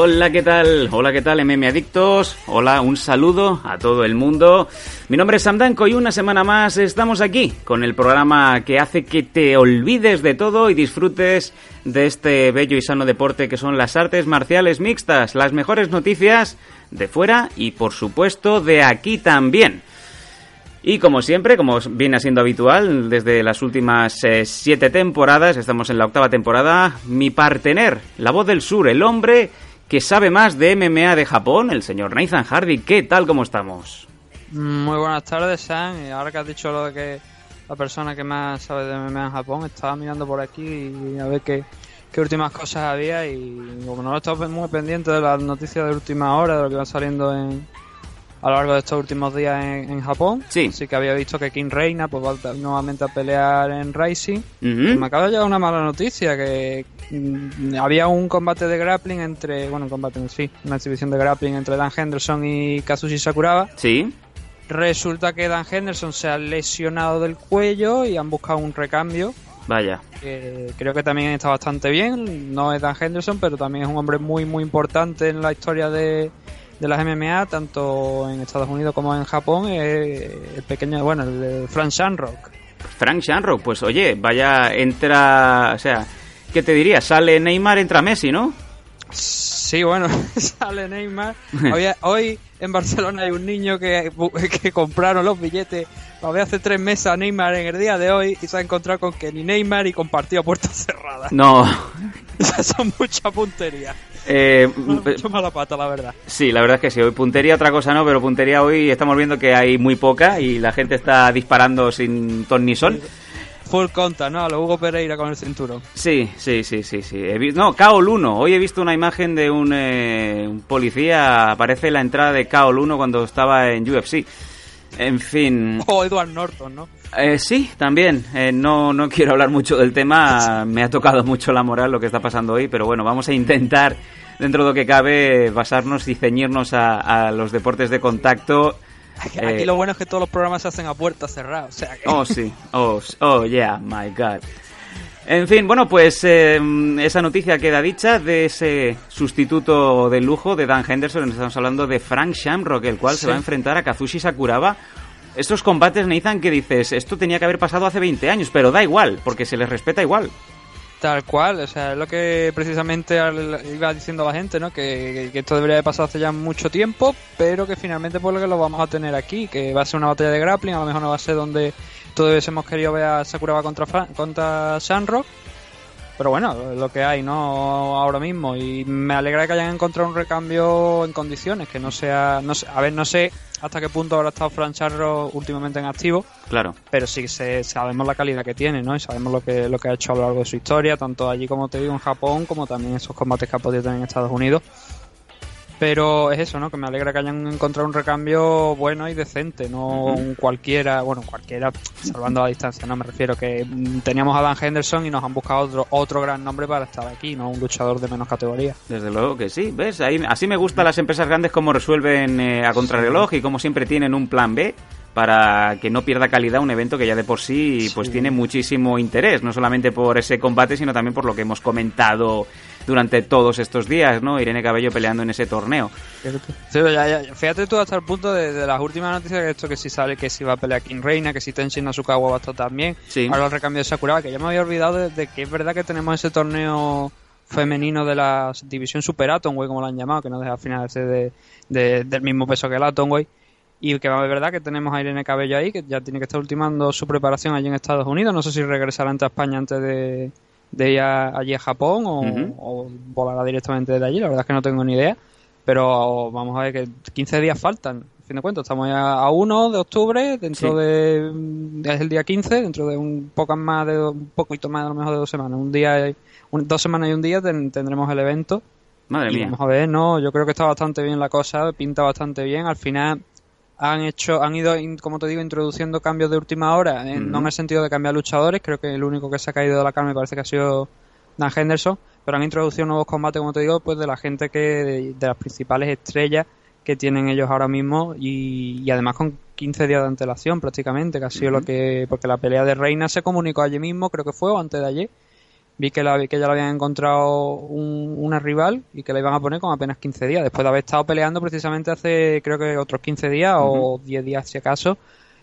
Hola, ¿qué tal? Hola, ¿qué tal, MM Adictos? Hola, un saludo a todo el mundo. Mi nombre es Sam Danko y una semana más estamos aquí con el programa que hace que te olvides de todo y disfrutes de este bello y sano deporte que son las artes marciales mixtas, las mejores noticias de fuera y por supuesto de aquí también. Y como siempre, como viene siendo habitual desde las últimas eh, siete temporadas, estamos en la octava temporada, mi partener, la voz del sur, el hombre que sabe más de MMA de Japón, el señor Nathan Hardy. ¿Qué tal? ¿Cómo estamos? Muy buenas tardes, Sam. Ahora que has dicho lo de que la persona que más sabe de MMA en Japón estaba mirando por aquí y a ver qué, qué últimas cosas había. Y como no he estado muy pendiente de las noticias de última hora, de lo que va saliendo en, a lo largo de estos últimos días en, en Japón. Sí. Así que había visto que King Reina pues, va nuevamente a pelear en Rising. Me acaba de llegar una mala noticia, que mm, había un combate de grappling entre, bueno, un combate en sí, una exhibición de grappling entre Dan Henderson y Kazushi Sakuraba. Sí. Resulta que Dan Henderson se ha lesionado del cuello y han buscado un recambio. Vaya. que creo que también está bastante bien. No es Dan Henderson, pero también es un hombre muy, muy importante en la historia de, de las MMA, tanto en Estados Unidos como en Japón. eh, el pequeño, bueno, el de Frank Shamrock. Frank Shanrock, pues oye, vaya, entra... O sea, ¿qué te diría? Sale Neymar, entra Messi, ¿no? Sí, bueno, sale Neymar. Hoy, hoy en Barcelona hay un niño que, que compraron los billetes para ver hace tres meses a Neymar en el día de hoy y se ha encontrado con que ni Neymar y compartido a puertas cerradas. No. Esas son mucha puntería. Eh, Mucho mala pata, la verdad. Sí, la verdad es que sí. Hoy puntería otra cosa no, pero puntería hoy estamos viendo que hay muy poca y la gente está disparando sin ton ni son. Full conta, ¿no? A lo Hugo Pereira con el cinturón. Sí, sí, sí, sí, sí. No, Kaol 1. Hoy he visto una imagen de un, eh, un policía. Aparece la entrada de Kaol 1 cuando estaba en UFC. En fin. O Edward Norton, ¿no? Eh, sí, también. Eh, no, no quiero hablar mucho del tema. Me ha tocado mucho la moral lo que está pasando hoy, pero bueno, vamos a intentar, dentro de lo que cabe, basarnos y ceñirnos a, a los deportes de contacto. Aquí, Eh, lo bueno es que todos los programas se hacen a. O sea que. Oh, sí. Oh, oh, yeah, my God. En fin, bueno, pues eh, esa noticia queda dicha de ese sustituto de lujo de Dan Henderson. Estamos hablando de Frank Shamrock, el cual se va a enfrentar a Kazushi Sakuraba. Estos combates, Nathan, que dices, esto tenía que haber pasado hace 20 años, pero da igual, porque se les respeta igual. Tal cual, o sea, es lo que precisamente iba diciendo la gente, ¿no? Que, esto debería de pasar hace ya mucho tiempo, pero que finalmente por lo que lo vamos a tener aquí, que va a ser una batalla de grappling, a lo mejor no va a ser donde todos hemos querido ver a Sakuraba contra, Fran- contra Shamrock, pero bueno, lo que hay, ¿no? Ahora mismo, y me alegra que hayan encontrado un recambio en condiciones, que no sea, no sé, a ver, no sé hasta qué punto habrá estado Fran Shamrock últimamente en activo, Claro. pero sí se, sabemos la calidad que tiene, ¿no? Y sabemos lo que, lo que ha hecho a lo largo de su historia, tanto allí como te digo en Japón, como también esos combates que ha podido tener en Estados Unidos. Pero es eso, ¿no? Que me alegra que hayan encontrado un recambio bueno y decente, no un cualquiera, bueno, cualquiera, salvando la distancia, no me refiero que teníamos a Dan Henderson y nos han buscado otro, otro gran nombre para estar aquí, no un luchador de menos categoría. Desde luego que sí, ¿ves? Ahí, así me gustan las empresas grandes cómo resuelven eh, a contrarreloj y cómo siempre tienen un plan B para que no pierda calidad un evento que ya de por sí pues tiene muchísimo interés, no solamente por ese combate, sino también por lo que hemos comentado durante todos estos días, ¿no? Irene Cabello peleando en ese torneo. Sí, ya, ya. Fíjate tú hasta el punto de, de las últimas noticias que esto que si sale que si va a pelear King Reina, que si Tenshin Nasukawa va a estar también. Sí. Ahora el recambio de Sakuraba, que ya me había olvidado de, de que es verdad que tenemos ese torneo femenino de la división Super Atomweight, como lo han llamado, que no deja al final de de, de- del mismo peso que el Atomweight. Y que es verdad que tenemos a Irene Cabello ahí, que ya tiene que estar ultimando su preparación allí en Estados Unidos. No sé si regresará ante España antes de, de ir a- allí a Japón o, volará directamente desde allí. La verdad es que no tengo ni idea. Pero vamos a ver que 15 días faltan. fin de cuentas, estamos ya a 1 de octubre, dentro Sí. de. Es el día 15, dentro de un poco más de. Un poquito más, a lo mejor de dos semanas. Un día. un- dos semanas y un día ten- tendremos el evento. Madre Y mía. vamos a ver, no, yo creo que está bastante bien la cosa, pinta bastante bien. Al final han hecho, han ido, como te digo, introduciendo cambios de última hora, en- no en el sentido de cambiar luchadores, creo que el único que se ha caído de la cara me parece que ha sido Dan Henderson, pero han introducido nuevos combates, como te digo, pues de la gente que, de, de las principales estrellas que tienen ellos ahora mismo y, y además con 15 días de antelación prácticamente, que ha sido lo que, porque la pelea de Reina se comunicó allí mismo, creo que fue, o antes de ayer, vi que, la, que ya le habían encontrado un- una rival y que la iban a poner con apenas 15 días, después de haber estado peleando precisamente hace creo que otros 15 días o 10 días si acaso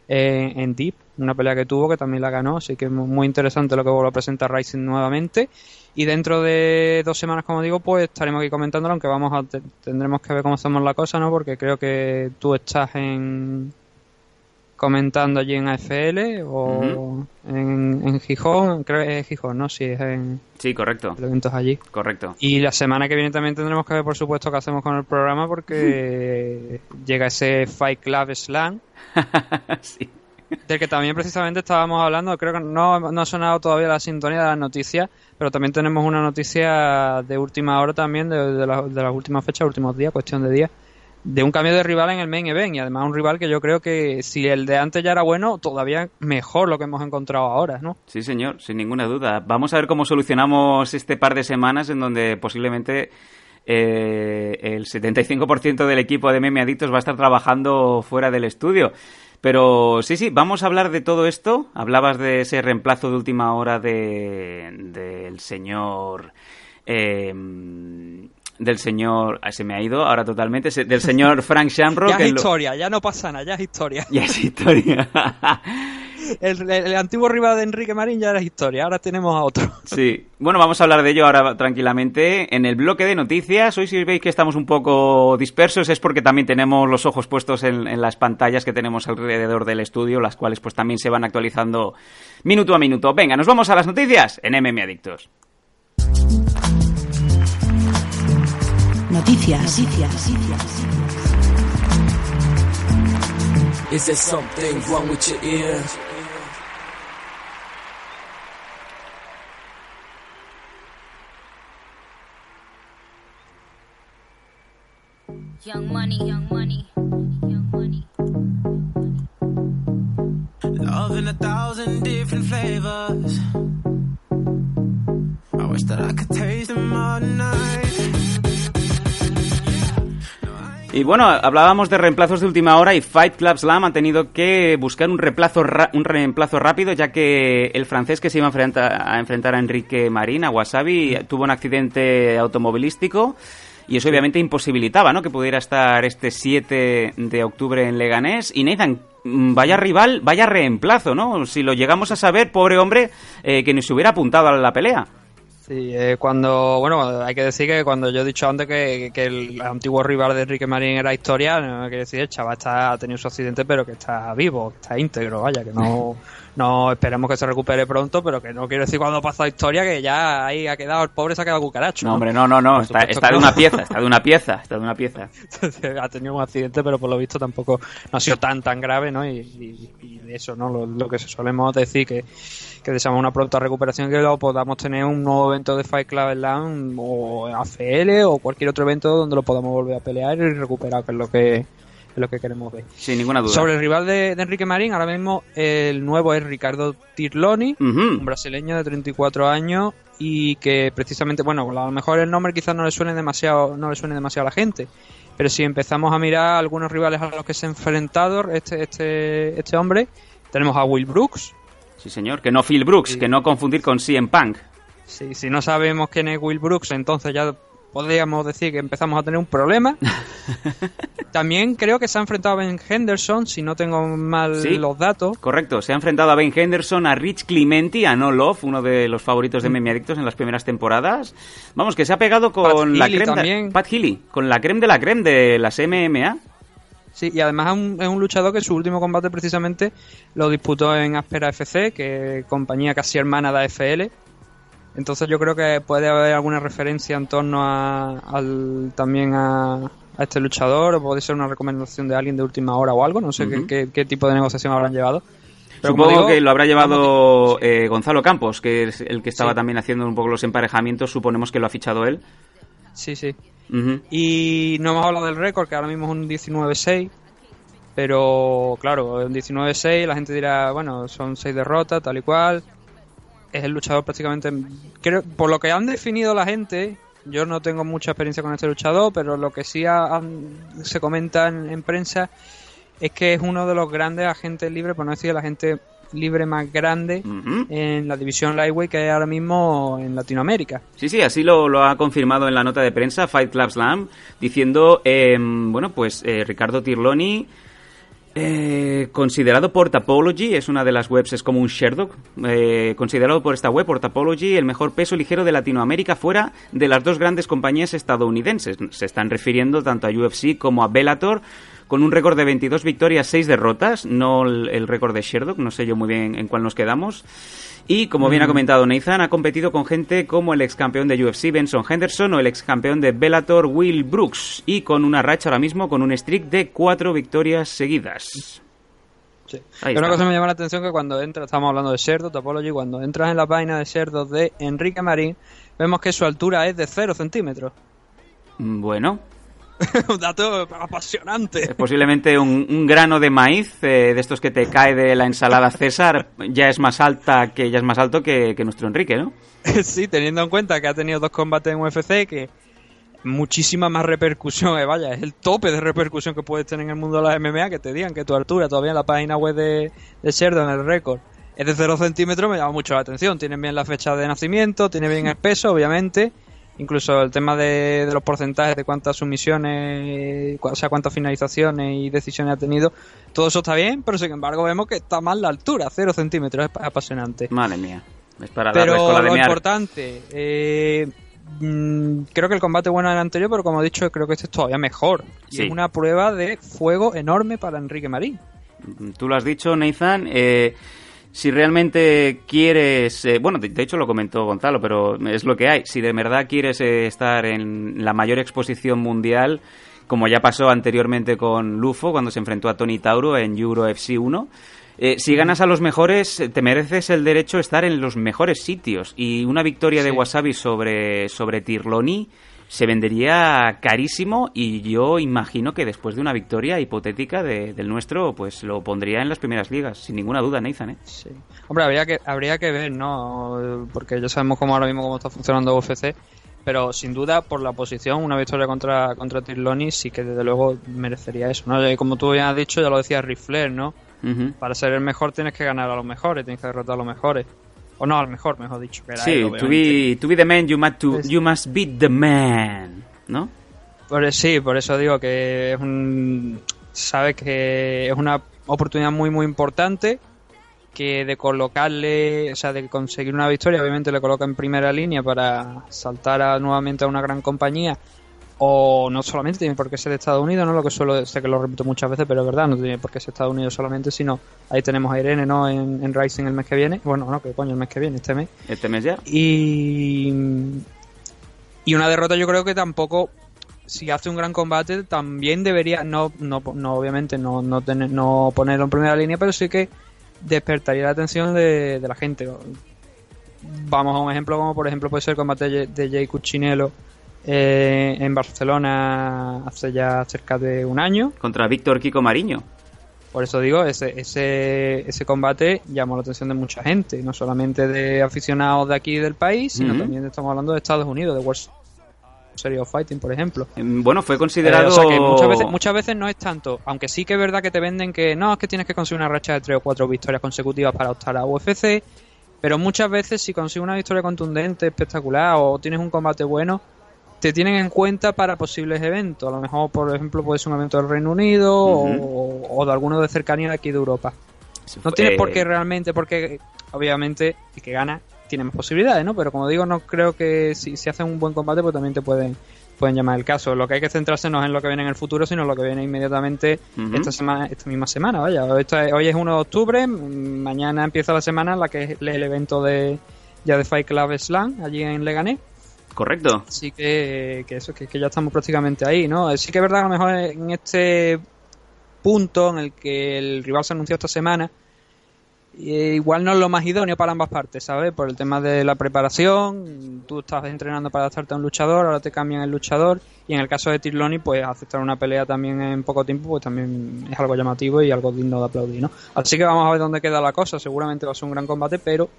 eh, en Deep, una pelea que tuvo que también la ganó, así que muy muy interesante lo que vuelve a presentar Rising nuevamente. Y dentro de dos semanas como digo pues estaremos aquí comentándolo aunque vamos a te- tendremos que ver cómo hacemos la cosa no porque creo que tú estás en comentando allí en AFL o en, en Gijón, creo que es Gijón, ¿no? Sí, es en Sí, correcto. el evento es allí. Correcto. Y la semana que viene también tendremos que ver, por supuesto, qué hacemos con el programa porque llega ese Fight Club Slam, sí. del que también precisamente estábamos hablando. Creo que no, no ha sonado todavía la sintonía de las noticias, pero también tenemos una noticia de última hora también, de, de, la- de las últimas fechas, últimos días, cuestión de días, de un cambio de rival en el main event y además un rival que yo creo que si el de antes ya era bueno, todavía mejor lo que hemos encontrado ahora, ¿no? Sí, señor, sin ninguna duda. Vamos a ver cómo solucionamos este par de semanas en donde posiblemente eh, el 75% del equipo de Meme Adictos va a estar trabajando fuera del estudio. Pero sí, sí, vamos a hablar de todo esto. Hablabas de ese reemplazo de última hora de, del señor... eh, del señor... se me ha ido ahora totalmente. Del señor Frank Shamrock. ya es lo- historia, ya no pasa nada, ya es historia. Ya es historia. El, el- el antiguo rival de Enrique Marín ya era historia, ahora tenemos a otro. Sí, bueno, vamos a hablar de ello ahora tranquilamente. En el bloque de noticias, hoy si veis que estamos un poco dispersos es porque también tenemos los ojos puestos en, en las pantallas que tenemos alrededor del estudio, las cuales pues también se van actualizando minuto a minuto. Venga, nos vamos a las noticias en MM Adictos. Noticias. Noticias. Is there something wrong with your ear? Young money, young money, young money. Love in a thousand different flavors. I wish that I could taste them all night. Y bueno, hablábamos de reemplazos de última hora y Fight Club Slam ha tenido que buscar un reemplazo, un reemplazo rápido ya que el francés que se iba a enfrentar a, enfrentar a Enrique Marín, a Wasabi, tuvo un accidente automovilístico y eso obviamente imposibilitaba ¿no? que pudiera estar este 7 de octubre en Leganés. Y Nathan, mm, vaya rival, vaya reemplazo, ¿no? Si lo llegamos a saber, pobre hombre, eh, que ni se hubiera apuntado a la pelea. Sí, eh, cuando, bueno, hay que decir que cuando yo he dicho antes que, el antiguo rival de Enrique Marín era historia, no que decir, el chaval está, ha tenido su accidente, pero que está vivo, está íntegro, vaya, que no, no esperemos que se recupere pronto, pero que no quiero decir cuando pasa historia que ya ahí ha quedado, el pobre se ha quedado cucaracho. No, hombre, no, no, no, está, está de una pieza, está de una pieza, está de una pieza. ha tenido un accidente, pero por lo visto tampoco no ha sido tan tan grave, ¿no? Y, y- y de eso, ¿no? Lo, lo que solemos decir que, que deseamos una pronta recuperación que lo podamos tener un nuevo evento de Fight Club Slam o AFL o cualquier otro evento donde lo podamos volver a pelear y recuperar, que es lo que es lo que queremos ver. Sin ninguna duda. Sobre el rival de, de Enrique Marín, ahora mismo el nuevo es Ricardo Tirloni, Ujú. un brasileño de 34 años y que precisamente, bueno, a lo mejor el nombre quizás no le suene demasiado, no le suene demasiado a la gente, pero si empezamos a mirar algunos rivales a los que se ha enfrentado este, este, este hombre, tenemos a Will Brooks. Sí, señor. Que no Phil Brooks, que no confundir con CM Punk. Si, si no sabemos quién es Will Brooks, entonces ya podríamos decir que empezamos a tener un problema. También creo que se ha enfrentado a Ben Henderson, si no tengo mal Sí. los datos. Correcto. Se ha enfrentado a Ben Henderson, a Rich Clementi, a No Love, uno de los favoritos de Meme Adictos en las primeras temporadas. Vamos, que se ha pegado con Pat la Healy creme de- también. Pat Healy, con la creme de la creme de las MMA. Sí, y además es un, es un luchador que su último combate precisamente lo disputó en Aspera FC, que compañía casi hermana de AFL. Entonces yo creo que puede haber alguna referencia en torno a, al, también a, a este luchador, o puede ser una recomendación de alguien de última hora o algo, no sé qué- Ujú. qué, qué tipo de negociación habrán llevado. Pero Supongo digo, que lo habrá llevado eh, Gonzalo Campos, que es el que estaba Sí. también haciendo un poco los emparejamientos. Suponemos que lo ha fichado él. Sí, sí. Y no hemos hablado del récord, que ahora mismo es un 19-6. Pero claro, un 19-6, la gente dirá, bueno, son 6 derrotas, tal y cual. Es el luchador prácticamente. Creo, por lo que han definido la gente, yo no tengo mucha experiencia con este luchador, pero lo que sí ha- han- se comenta en, en prensa es que es uno de los grandes agentes libres, por no decir el agente libre más grande en la división Lightweight que hay ahora mismo en Latinoamérica. Sí, sí, así lo, lo ha confirmado en la nota de prensa Fight Club Slam, diciendo, eh, bueno, pues eh, Ricardo Tirloni, eh, considerado por Tapology, es una de las webs, es como un Sherlock, eh, considerado por esta web, por Tapology, el mejor peso ligero de Latinoamérica fuera de las dos grandes compañías estadounidenses. Se están refiriendo tanto a UFC como a Bellator, con un récord de 22 victorias, 6 derrotas, no el, el récord de Sherlock, no sé yo muy bien en cuál nos quedamos. Y como bien ha comentado Nathan, ha competido con gente como el ex campeón de UFC Benson Henderson o el ex campeón de Bellator Will Brooks y con una racha ahora mismo con un streak de cuatro victorias seguidas. Sí. Una cosa que me llama la atención que cuando entras, estamos hablando de Cerdo, Topology, cuando entras en la página de Cerdo de Enrique Marín, vemos que su altura es de 0 centímetros. Mm, Bueno, Un dato apasionante. es posiblemente un, un grano de maíz eh, de estos que te cae de la ensalada César ya es más alta que ya es más alto que, que nuestro Enrique, ¿no? sí, teniendo en cuenta que ha tenido dos combates en UFC, que muchísima más repercusión, eh, vaya, es el tope de repercusión que puedes tener en el mundo de las MMA, que te digan que tu altura, todavía en la página web de, de Sheridan, el récord, es de 0 centímetros, me llama mucho la atención. Tienen bien la fecha de nacimiento, tiene bien el peso, obviamente. Incluso el tema de, de los porcentajes de cuántas sumisiones, cu- o sea, cuántas finalizaciones y decisiones ha tenido, todo eso está bien, pero sin embargo vemos que está mal la altura, 0 centímetros, es pa- apasionante. Madre mía, es para Pero la de lo importante, eh, mm, creo que el combate bueno era el anterior, pero como he dicho, creo que este es todavía mejor. Y Sí. es una prueba de fuego enorme para Enrique Marín. Tú lo has dicho, Nathan. eh, si realmente quieres, eh, bueno, de, de hecho lo comentó Gonzalo, pero es lo que hay. Si de verdad quieres eh, estar en la mayor exposición mundial, como ya pasó anteriormente con Lufo cuando se enfrentó a Tony Tauro en Euro FC 1, eh, si ganas a los mejores, eh, te mereces el derecho a estar en los mejores sitios. Y una victoria de. Wasabi sobre, sobre Tirloni se vendería carísimo y yo imagino que después de una victoria hipotética de- del nuestro, pues lo pondría en las primeras ligas, sin ninguna duda, Nathan, ¿eh? Sí. Hombre, habría que, habría que ver, ¿no? Porque ya sabemos cómo ahora mismo cómo está funcionando UFC. Pero sin duda, por la posición, una victoria contra, contra Tirloni sí que desde luego merecería eso, ¿no? Y como tú ya has dicho, ya lo decía Rifler, ¿no? Para ser el mejor tienes que ganar a los mejores, tienes que derrotar a los mejores. O no, al mejor, mejor dicho. Que era Sí, él, to be, to be the man, you must, to, you must beat the man, ¿no? Por, sí, por eso digo que es un. Sabes que es una oportunidad muy, muy importante. Que de colocarle, o sea, de conseguir una victoria, obviamente le coloca en primera línea para saltar a- nuevamente a una gran compañía. O no solamente tiene por qué ser de Estados Unidos, ¿no? Lo que suelo, sé que lo repito muchas veces, pero es verdad, no tiene por qué ser Estados Unidos solamente, sino ahí tenemos a Irene, ¿no? En, en Rising el mes que viene. Bueno, no, que coño, el mes que viene, este mes. Este mes ya. Y, y una derrota yo creo que tampoco, si hace un gran combate, también debería, no, no, no obviamente no, no, tener, no ponerlo en primera línea, pero sí que despertaría la atención de, de la gente. Vamos a un ejemplo como por ejemplo puede ser el combate de Jay Cuccinello eh, en Barcelona hace ya cerca de un año. Contra Víctor Kiko Mariño. Por eso digo, ese, ese, ese combate llamó la atención de mucha gente, no solamente de aficionados de aquí del país, sino también estamos hablando de Estados Unidos, de World Series of Fighting, por ejemplo. Em, Bueno, fue Eh, considerado... o sea que muchas veces, muchas veces no es tanto, aunque sí que es verdad que te venden que no, es que tienes que conseguir una racha de tres o cuatro victorias consecutivas para optar a UFC, pero muchas veces si consigues una victoria contundente, espectacular o tienes un combate bueno, te tienen en cuenta para posibles eventos. A lo mejor, por ejemplo, puede ser un evento del Reino Unido o, o de alguno de cercanía de aquí de Europa. No tienes Eh, por qué realmente, porque obviamente el que gana tiene más posibilidades, ¿no? Pero como digo, no creo que si, si hacen un buen combate, pues también te pueden, pueden llamar el caso. Lo que hay que centrarse no es en lo que viene en el futuro, sino en lo que viene inmediatamente esta semana, esta misma semana, vaya. Hoy es 1 de octubre, mm, mañana empieza la semana en la que es el evento de ya de Fight Club Slam, allí en Leganés. Correcto. Así que, que eso, que, que ya estamos prácticamente ahí, ¿no? Sí que es verdad a lo mejor en este punto en el que el rival se anunció esta semana, eh, igual no es lo más idóneo para ambas partes, ¿sabes? Por el tema de la preparación, tú estás entrenando para adaptarte a un luchador, ahora te cambian el luchador, y en el caso de Tirloni, pues aceptar una pelea también en poco tiempo, pues también es algo llamativo y algo digno de aplaudir, ¿no? Así que vamos a ver dónde queda la cosa, seguramente va a ser un gran combate, pero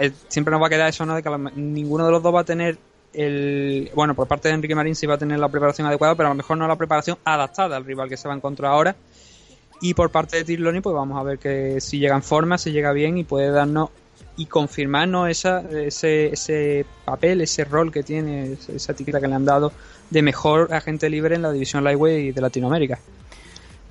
eh, siempre nos va a quedar eso, ¿no? De que ninguno de los dos va a tener el... Bueno, por parte de Enrique Marín sí va a tener la preparación adecuada, pero a lo mejor no la preparación adaptada al rival que se va a encontrar ahora. Y por parte de Tirloni, pues vamos a ver que si llega en forma, si llega bien y puede darnos y confirmarnos esa, ese, ese papel, ese rol que tiene, esa- etiqueta que le han dado de mejor agente libre en la división Lightweight de Latinoamérica.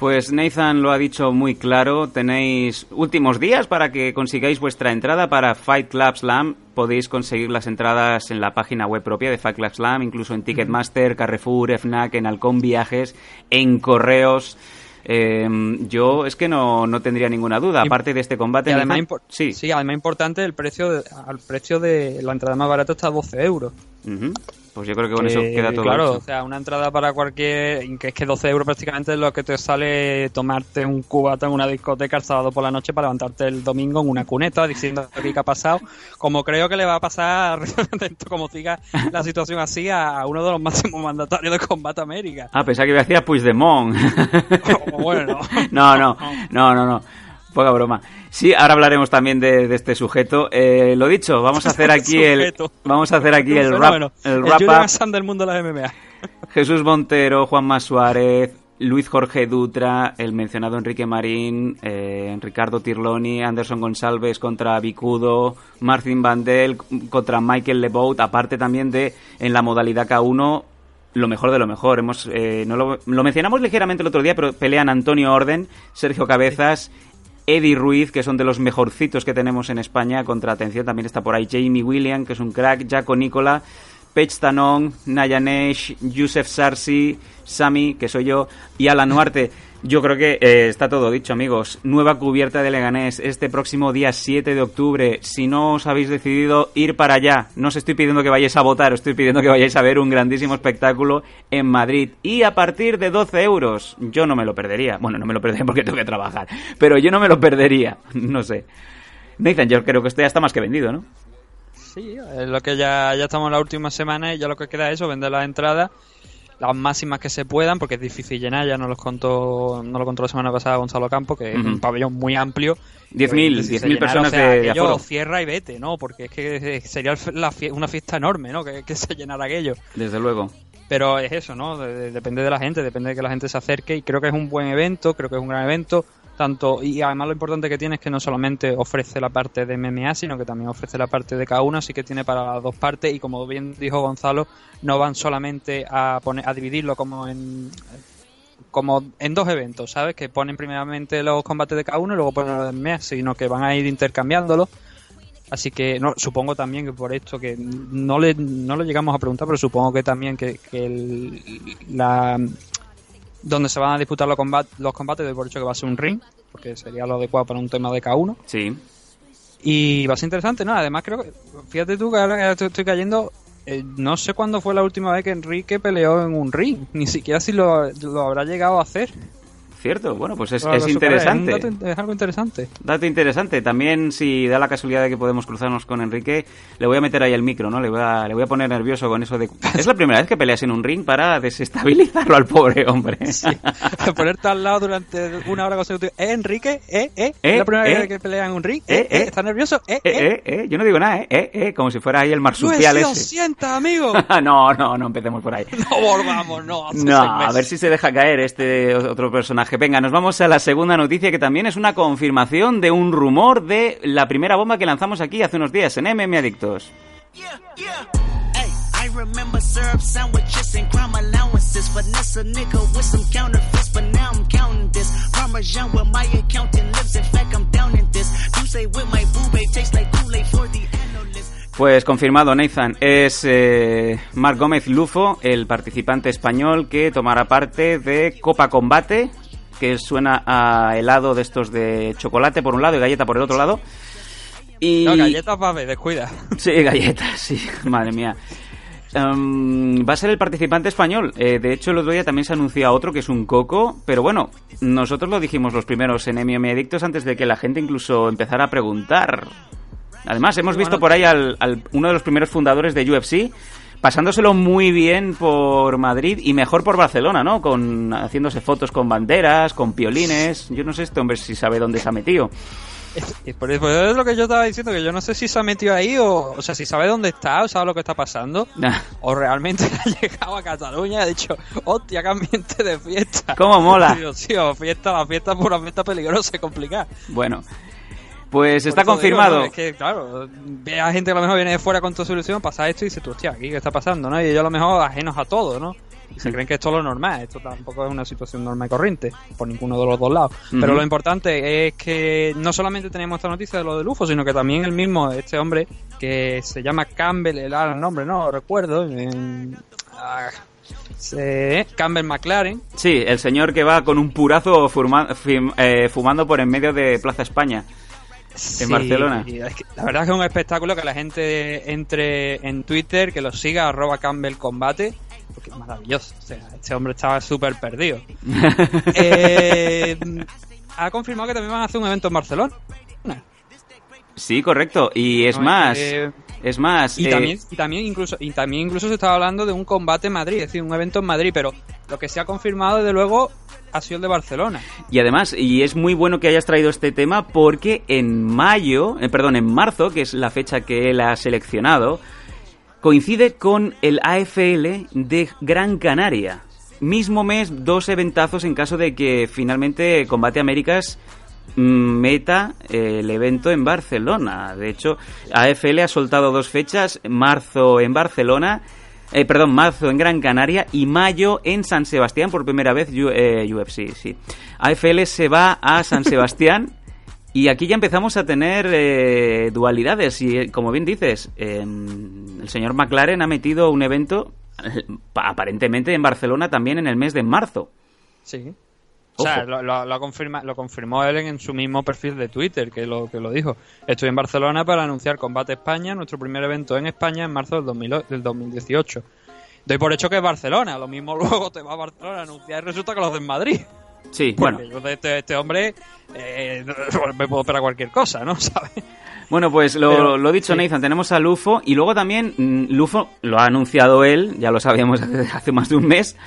Pues Nathan lo ha dicho muy claro, tenéis últimos días para que consigáis vuestra entrada para Fight Club Slam. Podéis conseguir las entradas en la página web propia de Fight Club Slam, incluso en Ticketmaster, Carrefour, FNAC, en Halcón Viajes, en correos. Eh, yo es que no, no tendría ninguna duda, aparte de este combate. Y además, Nathan- impor- sí. sí, además importante, el precio de, al precio de la entrada más barata está a 12 euros. Ujú. Pues yo creo que con eso queda todo Claro, hecho. o sea, una entrada para cualquier. que es que 12 euros prácticamente es lo que te sale tomarte un cubata en una discoteca el sábado por la noche para levantarte el domingo en una cuneta diciendo que ha pasado. Como creo que le va a pasar, como siga la situación así, a uno de los máximos mandatarios de Combate América. Ah, pensaba que me hacía Puigdemont. Bueno. no, no, no, no, no. Poca broma. Sí, ahora hablaremos también de, de este sujeto. Eh, lo dicho, vamos a hacer aquí el, vamos a hacer aquí el rap, el el up. Assange del mundo de las MMA. Jesús Montero, Juanma Suárez, Luis Jorge Dutra, el mencionado Enrique Marín, eh, Ricardo Tirloni, Anderson González contra Vicudo, Marcin Vandel contra Michael Lebout, aparte también de en la modalidad K1 lo mejor de lo mejor. Hemos, eh, no lo, lo mencionamos ligeramente el otro día, pero pelean Antonio Orden, Sergio Cabezas, Eddie Ruiz, que son de los mejorcitos que tenemos en España, contra atención también está por ahí Jamie William, que es un crack, Jaco Nicola, Pech Tanon, Nayanesh, Yusef Sarsi, Sami, que soy yo, y Alan Nuarte. Yo creo que eh, está todo dicho, amigos. Nueva cubierta de Leganés este próximo día 7 de octubre. Si no os habéis decidido ir para allá, no os estoy pidiendo que vayáis a votar, os estoy pidiendo que vayáis a ver un grandísimo espectáculo en Madrid. Y a partir de 12 euros, yo no me lo perdería. Bueno, no me lo perdería porque tengo que trabajar, pero yo no me lo perdería. No sé. Nathan, yo creo que esto ya está más que vendido, ¿no? Sí, es lo que ya, ya estamos en la última semana y ya lo que queda es eso, vender las entradas, las máximas que se puedan, porque es difícil llenar, ya nos los contó, no lo contó la semana pasada Gonzalo Campo, que es un pabellón muy amplio. 10.000, Pues, si se 10.000 llenara, personas o sea, de, aquello aforo. cierra y vete, ¿no? Porque es que sería una fiesta enorme, ¿no? Que, que se llenara aquello. Desde luego. Pero es eso, ¿no? De- de- depende de la gente, depende de que la gente se acerque y creo que es un buen evento, creo que es un gran evento. Tanto, y además lo importante que tiene es que no solamente ofrece la parte de MMA, sino que también ofrece la parte de K1, así que tiene para las dos partes y como bien dijo Gonzalo, no van solamente a poner, a dividirlo como en como en dos eventos, ¿sabes? Que ponen primeramente los combates de K1 y luego ponen los de MMA, sino que van a ir intercambiándolo. Así que no, supongo también que por esto, que no le no lo llegamos a preguntar, pero supongo que también que, que el- la donde se van a disputar los combates, los combates de por hecho que va a ser un ring, porque sería lo adecuado para un tema de K1. Sí. Y va a ser interesante, ¿no? Además creo que, fíjate tú que ahora que estoy- estoy cayendo, eh, no sé cuándo fue la última vez que Enrique peleó en un ring, ni siquiera si lo, lo habrá llegado a hacer. Cierto, bueno, pues es, es interesante. Es, dato- es algo interesante. Dato interesante. También, si da la casualidad de que podemos cruzarnos con Enrique, le voy a meter ahí el micro, ¿no? Le voy a, le voy a poner nervioso con eso de... Es la primera vez que peleas en un ring para desestabilizarlo al pobre hombre. Ponerte al lado durante una hora consecutiva. ¿Eh, Enrique? ¿Eh, eh? Eh, ¿Es la primera eh. vez que pelea en un ring? Eh, ¿Eh, eh? eh. ¿Estás nervioso? ¿Eh, Eh, eh? eh, eh, yo no digo nada, eh, eh, eh, como si fuera ahí el ¡No he marsupial ese. sienta, amigo! no, no, no empecemos por ahí. no volvamos, no. No, a ver si se deja caer este otro personaje. Venga, nos vamos a la segunda noticia que también es una confirmación de un rumor de la primera bomba que lanzamos aquí hace unos días en MM Adictos. Yeah, yeah. Hey, I remember syrup sandwiches and crime allowances. Finesse a nigga with some counterfeits, but now I'm counting this. Parmesan with my accountant lives. In fact, I'm down in this. You say with my boo babe tastes like Kool-Aid for the analyst. Pues confirmado, Nathan. Es eh, Marc Gómez Lufo, el participante español que tomará parte de Copa Combate, que suena a helado de estos de chocolate por un lado y galleta por el otro lado. Y... No, galletas ver, descuida. Sí, galletas, sí, madre mía. em, va a ser el participante español. Eh, de hecho, el otro día también se anunció a otro que es un Coco, pero bueno, nosotros lo dijimos los primeros en MM Adictos antes de que la gente incluso empezara a preguntar. Además, hemos visto por ahí al, al- uno de los primeros fundadores de UFC pasándoselo muy bien por Madrid y mejor por Barcelona, ¿no? Con haciéndose fotos con banderas, con piolines. Yo no sé este hombre si sabe dónde se ha metido. Por eso es lo que yo estaba diciendo, que yo no sé si se ha metido ahí o, o sea, si sabe dónde está o sabe lo que está pasando, o realmente ha llegado a Cataluña y ha dicho, hostia, qué ambiente de fiesta. ¿Cómo mola? Digo, tío, fiesta, la fiesta es pura fiesta peligrosa y complicada. Bueno, pues Por está digo, confirmado. ¿no? Es que, claro, ve a gente que a lo mejor viene de fuera con tu solución, pasa esto y dices, tú, hostia, aquí qué está pasando, ¿no? Y ellos a lo mejor ajenos a todo, ¿no? Y se creen que esto es lo normal, esto tampoco es una situación normal y corriente, por ninguno de los dos lados. Pero Ujú. lo importante es que no solamente tenemos esta noticia de lo de Lufo, sino que también el mismo, este hombre, que se llama Campbell, el, ah, nombre no recuerdo, en- ah, Campbell McLaren, Sí, el señor que va con un purazo furma- fim- eh, fumando por en medio de Plaza España. En Barcelona. y es que la verdad es que es un espectáculo que la gente entre en Twitter, que lo siga, arroba Campbell Combate, porque es maravilloso. O sea, este hombre estaba súper perdido. Eh, ha confirmado que también van a hacer un evento en Barcelona. Sí, correcto. Y es No, más, eh, es más. Y eh, también, y también incluso, y también incluso se estaba hablando de un combate en Madrid, es decir, un evento en Madrid, pero lo que se ha confirmado desde luego ha sido el de Barcelona. Y además, y es muy bueno que hayas traído este tema porque en mayo, eh, perdón, en marzo, que es la fecha que él ha seleccionado, coincide con el AFL de Gran Canaria. Mismo mes, dos eventazos en caso de que finalmente Combate Américas meta eh, el evento en Barcelona. De hecho, AFL ha soltado dos fechas, marzo en Barcelona, eh, perdón, marzo en Gran Canaria y mayo en San Sebastián por primera vez U- eh, UFC, sí. AFL se va a San Sebastián y aquí ya empezamos a tener eh, dualidades y como bien dices, eh, el señor McLaren ha metido un evento pa- aparentemente en Barcelona también en el mes de marzo. Sí. O sea, lo, lo- lo confirma, lo confirmó él en su mismo perfil de Twitter, que lo, que lo dijo. Estoy en Barcelona para anunciar Combate España, nuestro primer evento en España en marzo del, 2000 del 2018. Doy por hecho que es Barcelona, lo mismo luego te va a Barcelona a anunciar y resulta que lo hace en Madrid. Sí, bueno. Porque este, este hombre eh, me puedo esperar cualquier cosa, ¿no? ¿Sabes? Bueno, pues lo, Pero, lo dicho, sí. Nathan, tenemos a Lufo y luego también mm, Lufo lo ha anunciado él, ya lo sabíamos hace, hace más de un mes.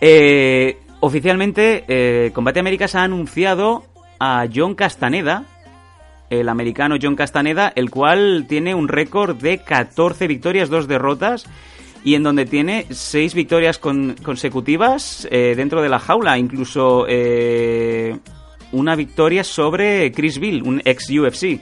Eh, oficialmente, eh, Combate Américas ha anunciado a John Castaneda, el americano John Castaneda, el cual tiene un récord de 14 victorias, 2 derrotas. Y en donde tiene 6 victorias con- consecutivas eh, dentro de la jaula, incluso eh, una victoria sobre Chris Bill, un ex UFC.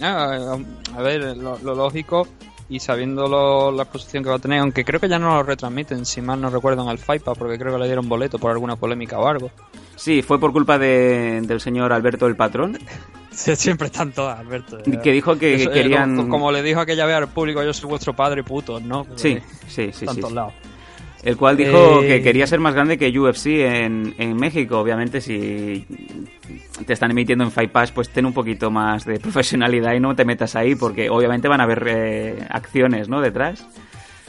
Ah, a ver, lo lógico y sabiendo lo- la posición que va a tener, aunque creo que ya no lo retransmiten, si mal no recuerdo, en el FIPA, porque creo que le dieron boleto por alguna polémica o algo. Sí, fue por culpa de- del señor Alberto el Patrón, Siempre están todas, Alberto. que dijo que Eso, eh, querían... como, como le dijo aquella vez al público, yo soy vuestro padre puto, ¿no? Sí, sí, sí, están sí, sí. lados. El cual dijo Eh, que quería ser más grande que UFC en, en México. Obviamente, si te están emitiendo en Fight Pass, pues ten un poquito más de profesionalidad y no te metas ahí, porque obviamente van a haber eh, acciones, ¿no? Detrás.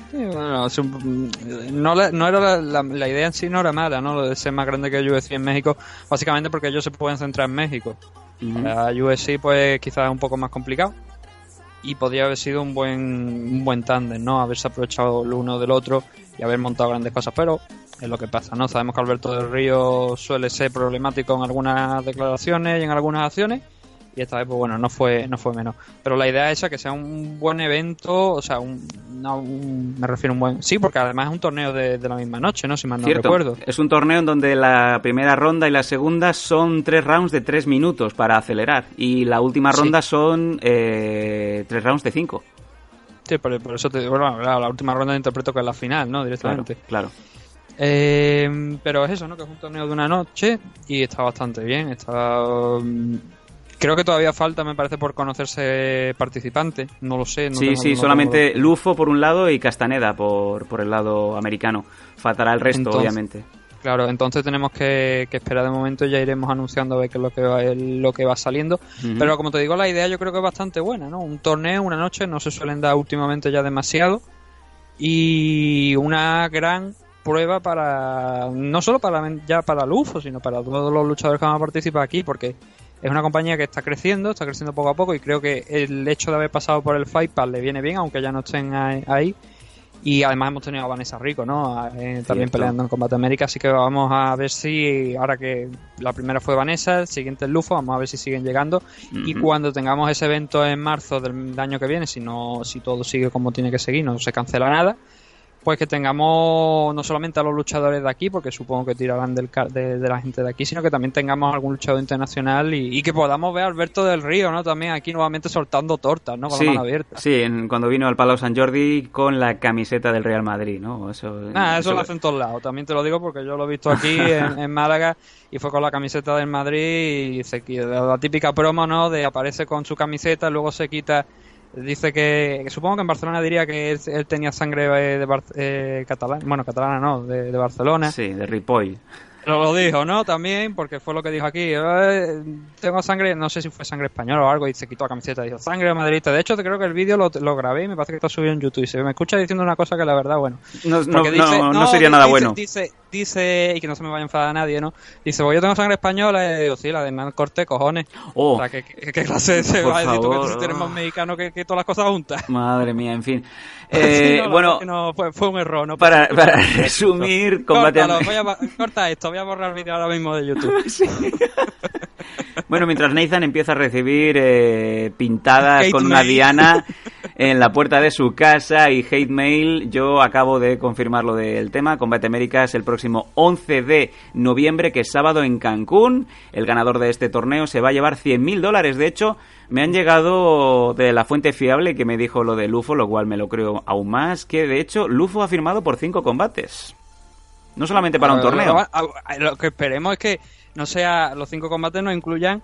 Sí, bueno, es un- no, le- no era la, la- la idea en sí no era mala, ¿no? Lo de ser más grande que UFC en México, básicamente porque ellos se pueden centrar en México. La UFC pues quizás es un poco más complicado y podría haber sido un buen un buen tándem, ¿no? Haberse aprovechado el uno del otro y haber montado grandes cosas, pero es lo que pasa, ¿no? Sabemos que Alberto del Río suele ser problemático en algunas declaraciones y en algunas acciones y esta vez pues bueno, no fue no fue menos. Pero la idea es esa que sea un buen evento, o sea, un, no, un- me refiero a un buen sí, porque además es un torneo de, de la misma noche, ¿no? Si mal no Cierto. recuerdo. Es un torneo en donde la primera ronda y la segunda son tres rounds de tres minutos para acelerar. Y la última Sí. ronda son eh, tres rounds de cinco. Sí, por, por eso te bueno, la, la última ronda interpreto que es la final, ¿no? Directamente. claro. Eh, pero es eso, ¿no? Que es un torneo de una noche y está bastante bien. Está. mm, Creo que todavía falta, me parece, por conocerse participantes. No lo sé. No sí, tengo- sí, no solamente tengo- Lufo por un lado y Castaneda por, por el lado americano. Faltará el resto, Entonces- obviamente. Claro, entonces tenemos que, que esperar de momento y ya iremos anunciando a ver qué es lo que va, lo que va saliendo. Pero como te digo, la idea yo creo que es bastante buena, ¿no? Un torneo, una noche, no se suelen dar últimamente ya demasiado. y una gran prueba para no solo para ya para Lufo, sino para todos los luchadores que van a participar aquí, porque es una compañía que está creciendo, está creciendo poco a poco y creo que el hecho de haber pasado por el Fight Pass le viene bien, aunque ya no estén ahí. Y además hemos tenido a Vanessa Rico, ¿no? Eh, también peleando en Combate América, así que vamos a ver si, ahora que la primera fue Vanessa, el siguiente es Lufo, vamos a ver si siguen llegando. Y cuando tengamos ese evento en marzo del año que viene, si no, si todo sigue como tiene que seguir, no se cancela nada, pues que tengamos no solamente a los luchadores de aquí, porque supongo que tirarán del de, de la gente de aquí, sino que también tengamos algún luchador internacional y, y que podamos ver a Alberto del Río, ¿no? También aquí nuevamente soltando tortas, ¿no? Con Sí, la mano abierta. sí, en- cuando vino al Palau San Jordi con la camiseta del Real Madrid, ¿no? Eso, Ah, eso lo hacen todos lados. También te lo digo porque yo lo he visto aquí en, en Málaga y fue con la camiseta del Madrid y se la típica promo, ¿no? De aparece con su camiseta, luego se quita. Dice que, que supongo que en Barcelona diría que él, tenía sangre eh, de Bar- eh, bueno, catalana no, de, de Barcelona. Sí, de Ripoll. Lo, lo dijo, ¿no? También, porque fue lo que dijo aquí. "Eh, tengo sangre, no sé si fue sangre española o algo, y se quitó la camiseta. Dijo, sangre madridista. De hecho, te creo que el vídeo lo, lo grabé y me parece que está subido en YouTube. Y se me escucha diciendo una cosa que la verdad, bueno. No, no, Porque no, no sería di- nada dice- bueno. Dice, dice, y que no se me vaya a enfadar a nadie, ¿no? Dice, pues yo tengo sangre española. Y digo, sí, la de Hernán Cortés, cojones. Oh. O sea, ¿qué, qué, qué clase de se va a decir tú que tú eres más mexicano que, que todas las cosas juntas? Madre mía, en fin. Sí, Eh, no, bueno, no, fue, fue un error, ¿no? para, para resumir, combate Córtalo, voy a corta esto, voy a borrar el vídeo ahora mismo de YouTube. Bueno, mientras Nathan empieza a recibir eh, pintadas Hate con una diana en la puerta de su casa y hate mail, yo acabo de confirmar lo del tema. Combate América es el próximo 11 de noviembre, que es sábado en Cancún. El ganador de este torneo se va a llevar 100.000 dólares. De hecho, me han llegado de la fuente fiable que me dijo lo de Lufo, lo cual me lo creo aún más, que de hecho Lufo ha firmado por 5 combates. No solamente para un torneo. Lo que esperemos es que no sea los cinco combates no incluyan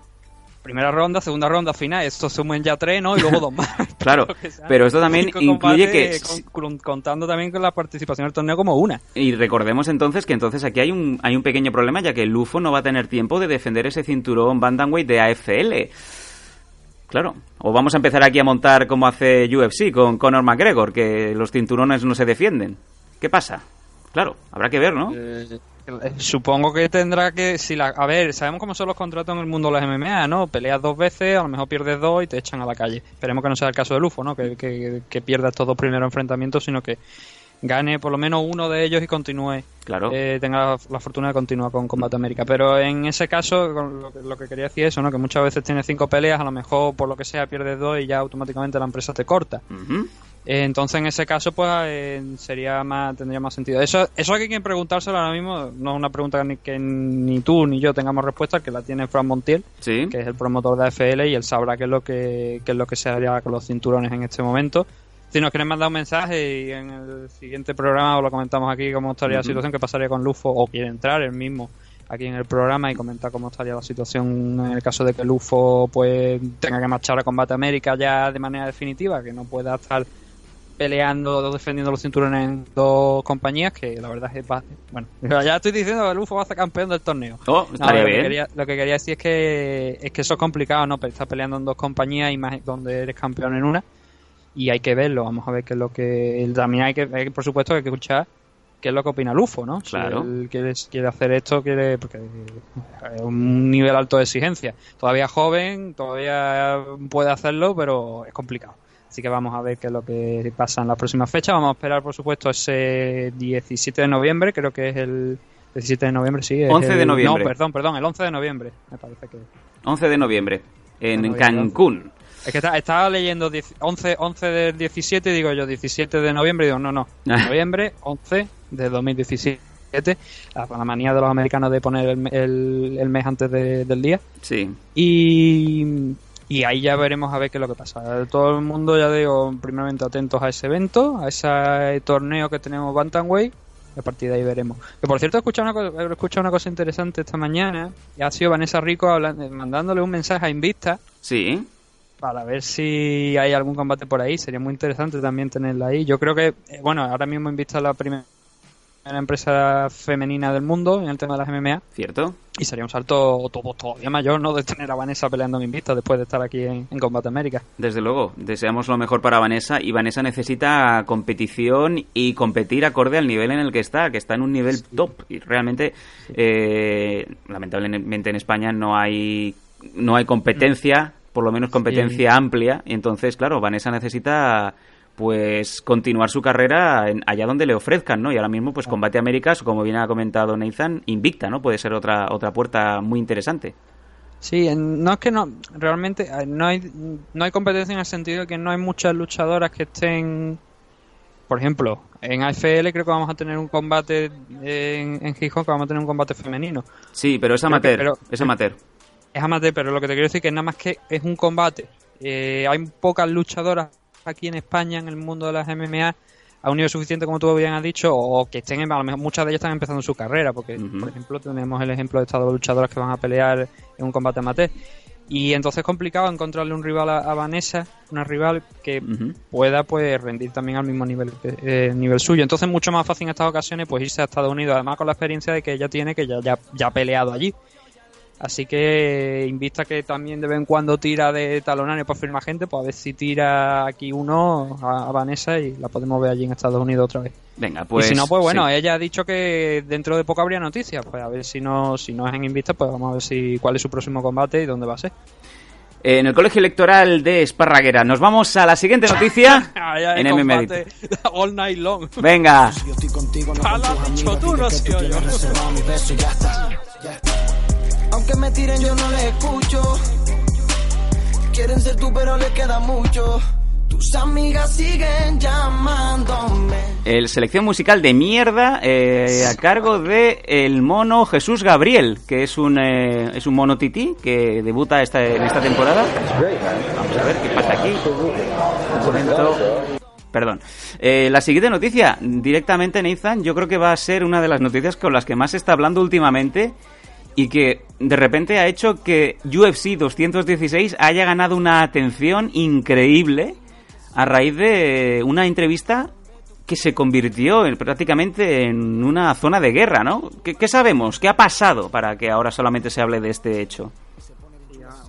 primera ronda, segunda ronda, final. Esto sumen ya tres, ¿no? Y luego dos más. Claro, Pero esto también incluye que- con- con- contando también con la participación del torneo como una. Y recordemos entonces que entonces aquí hay un, hay un pequeño problema, ya que Lufo no va a tener tiempo de defender ese cinturón Bantamweight de AFL. Claro, o vamos a empezar aquí a montar como hace UFC con Conor McGregor, que los cinturones no se defienden. ¿Qué pasa? Claro, habrá que ver, ¿no? Eh, Supongo que tendrá que, si la, a ver, sabemos cómo son los contratos en el mundo de las MMA, ¿no? Peleas dos veces, a lo mejor pierdes dos y te echan a la calle. Esperemos que no sea el caso de Lufo, ¿no? Que, que, que pierda estos dos primeros enfrentamientos, sino que gane por lo menos uno de ellos y continúe, Claro. eh, tenga la, la fortuna de continuar con Combate América. Pero en ese caso, lo, que, lo que quería decir es eso, ¿no? Que muchas veces tienes cinco peleas, a lo mejor por lo que sea pierdes dos y ya automáticamente la empresa te corta. Entonces, en ese caso, pues eh, sería más, tendría más sentido. Eso, eso hay que preguntárselo ahora mismo. No es una pregunta ni que ni tú ni yo tengamos respuesta, que la tiene Fran Montiel, Sí. que es el promotor de AFL y él sabrá qué es lo que, qué es lo que se haría con los cinturones en este momento. Si nos quieren mandar un mensaje y en el siguiente programa os lo comentamos aquí cómo estaría la situación, qué pasaría con Lufo, o quiere entrar él mismo aquí en el programa y comentar cómo estaría la situación en el caso de que Lufo pues tenga que marchar a Combate América ya de manera definitiva, que no pueda estar peleando o defendiendo los cinturones en dos compañías que la verdad es ba- bueno ya estoy diciendo que Lufo va a ser campeón del torneo Oh, no, estaría lo, que bien. quería, lo que quería decir es que es que eso es complicado, ¿no? Pero Estás peleando en dos compañías y más donde eres campeón en una y hay que verlo, vamos a ver qué es lo que también hay que hay por supuesto que hay que escuchar qué es lo que opina Lufo, ¿no? Claro. Si él quiere, quiere hacer esto, quiere porque es un nivel alto de exigencia. Todavía joven, todavía puede hacerlo, pero es complicado. Así que vamos a ver qué es lo que pasa en las próximas fechas. Vamos a esperar, por supuesto, ese 17 de noviembre, creo que es el 17 de noviembre, sí. es 11 de noviembre. No, perdón, perdón, el 11 de noviembre, me parece que. 11 de noviembre, en De noviembre, Cancún. Es que está- estaba leyendo 10 11, 11 del 17, digo yo 17 de noviembre, y digo no, no, Ah. noviembre 11 de 2017. La, la manía de los americanos de poner el, el- el mes antes de- del día. Sí. Y, y ahí ya veremos a ver qué es lo que pasa. Todo el mundo, ya digo, primeramente atentos a ese evento, a ese torneo que tenemos Bantamweight. A partir de ahí veremos. Que por cierto, he escuchado una, co- he escuchado una cosa interesante esta mañana. Y ha sido Vanessa Rico hablando, mandándole un mensaje a Invista Sí. para ver si hay algún combate por ahí. Sería muy interesante también tenerla ahí. Yo creo que, eh, bueno, ahora mismo Invista es la primera primera empresa femenina del mundo en el tema de las MMA. ¿Cierto? Y sería un salto todavía mayor, ¿no? De tener a Vanessa peleando en Invicta después de estar aquí en, en Combate América. Desde luego, deseamos lo mejor para Vanessa y Vanessa necesita competición y competir acorde al nivel en el que está, que está en un nivel top y realmente, eh, lamentablemente en España no hay no hay competencia, por lo menos competencia amplia, y entonces, claro, Vanessa necesita pues continuar su carrera en- allá donde le ofrezcan, ¿no? Y ahora mismo, pues Combate Américas, como bien ha comentado Nathan, invicta, ¿no? Puede ser otra otra puerta muy interesante. Sí, no es que no, realmente eh, no hay, no hay competencia en el sentido de que no hay muchas luchadoras que estén, por ejemplo, en AFL creo que vamos a tener un combate en, en Gijón, que vamos a tener un combate femenino. Sí, pero es Creo que- amateur, pero- es amateur. Es amateur, pero lo que te quiero decir que nada más que es un combate. Eh, hay pocas luchadoras aquí en España, en el mundo de las MMA, a un nivel suficiente, como tú bien has dicho, o que estén, en- a lo mejor muchas de ellas están empezando su carrera, porque, por ejemplo, tenemos el ejemplo de estas dos luchadoras que van a pelear en un combate amateur. Y entonces es complicado encontrarle un rival a, a Vanessa, una rival que pueda pues rendir también al mismo nivel eh, nivel suyo. Entonces es mucho más fácil en estas ocasiones pues irse a Estados Unidos, además con la experiencia de que ella tiene, que ya, ya, ya ha peleado allí. Así que invista que también de vez en cuando tira de talonario para firmar gente, pues a ver si tira aquí uno a, a Vanessa y la podemos ver allí en Estados Unidos otra vez. Venga, pues y si no, pues bueno, sí. ella ha dicho que dentro de poco habría noticias, pues a ver si no, si no es en Invista, pues vamos a ver si cuál es su próximo combate y dónde va a ser. En el colegio electoral de Esparraguera. Nos vamos a la siguiente noticia en MMA. all night long. Venga. Aunque me tiren yo no les escucho. Quieren ser tú pero les queda mucho. Tus amigas siguen llamándome. El selección musical de mierda eh, a cargo de el mono Jesús Gabriel, que es un eh, es un mono tití que debuta esta, en esta temporada. Vamos a ver qué pasa aquí. Un momento. Perdón. Eh, la siguiente noticia, directamente Nathan, yo creo que va a ser una de las noticias con las que más se está hablando últimamente y que de repente ha hecho que UFC 216 haya ganado una atención increíble a raíz de una entrevista que se convirtió en- prácticamente en una zona de guerra, ¿no? ¿Qué, qué sabemos? ¿Qué ha pasado para que ahora solamente se hable de este hecho?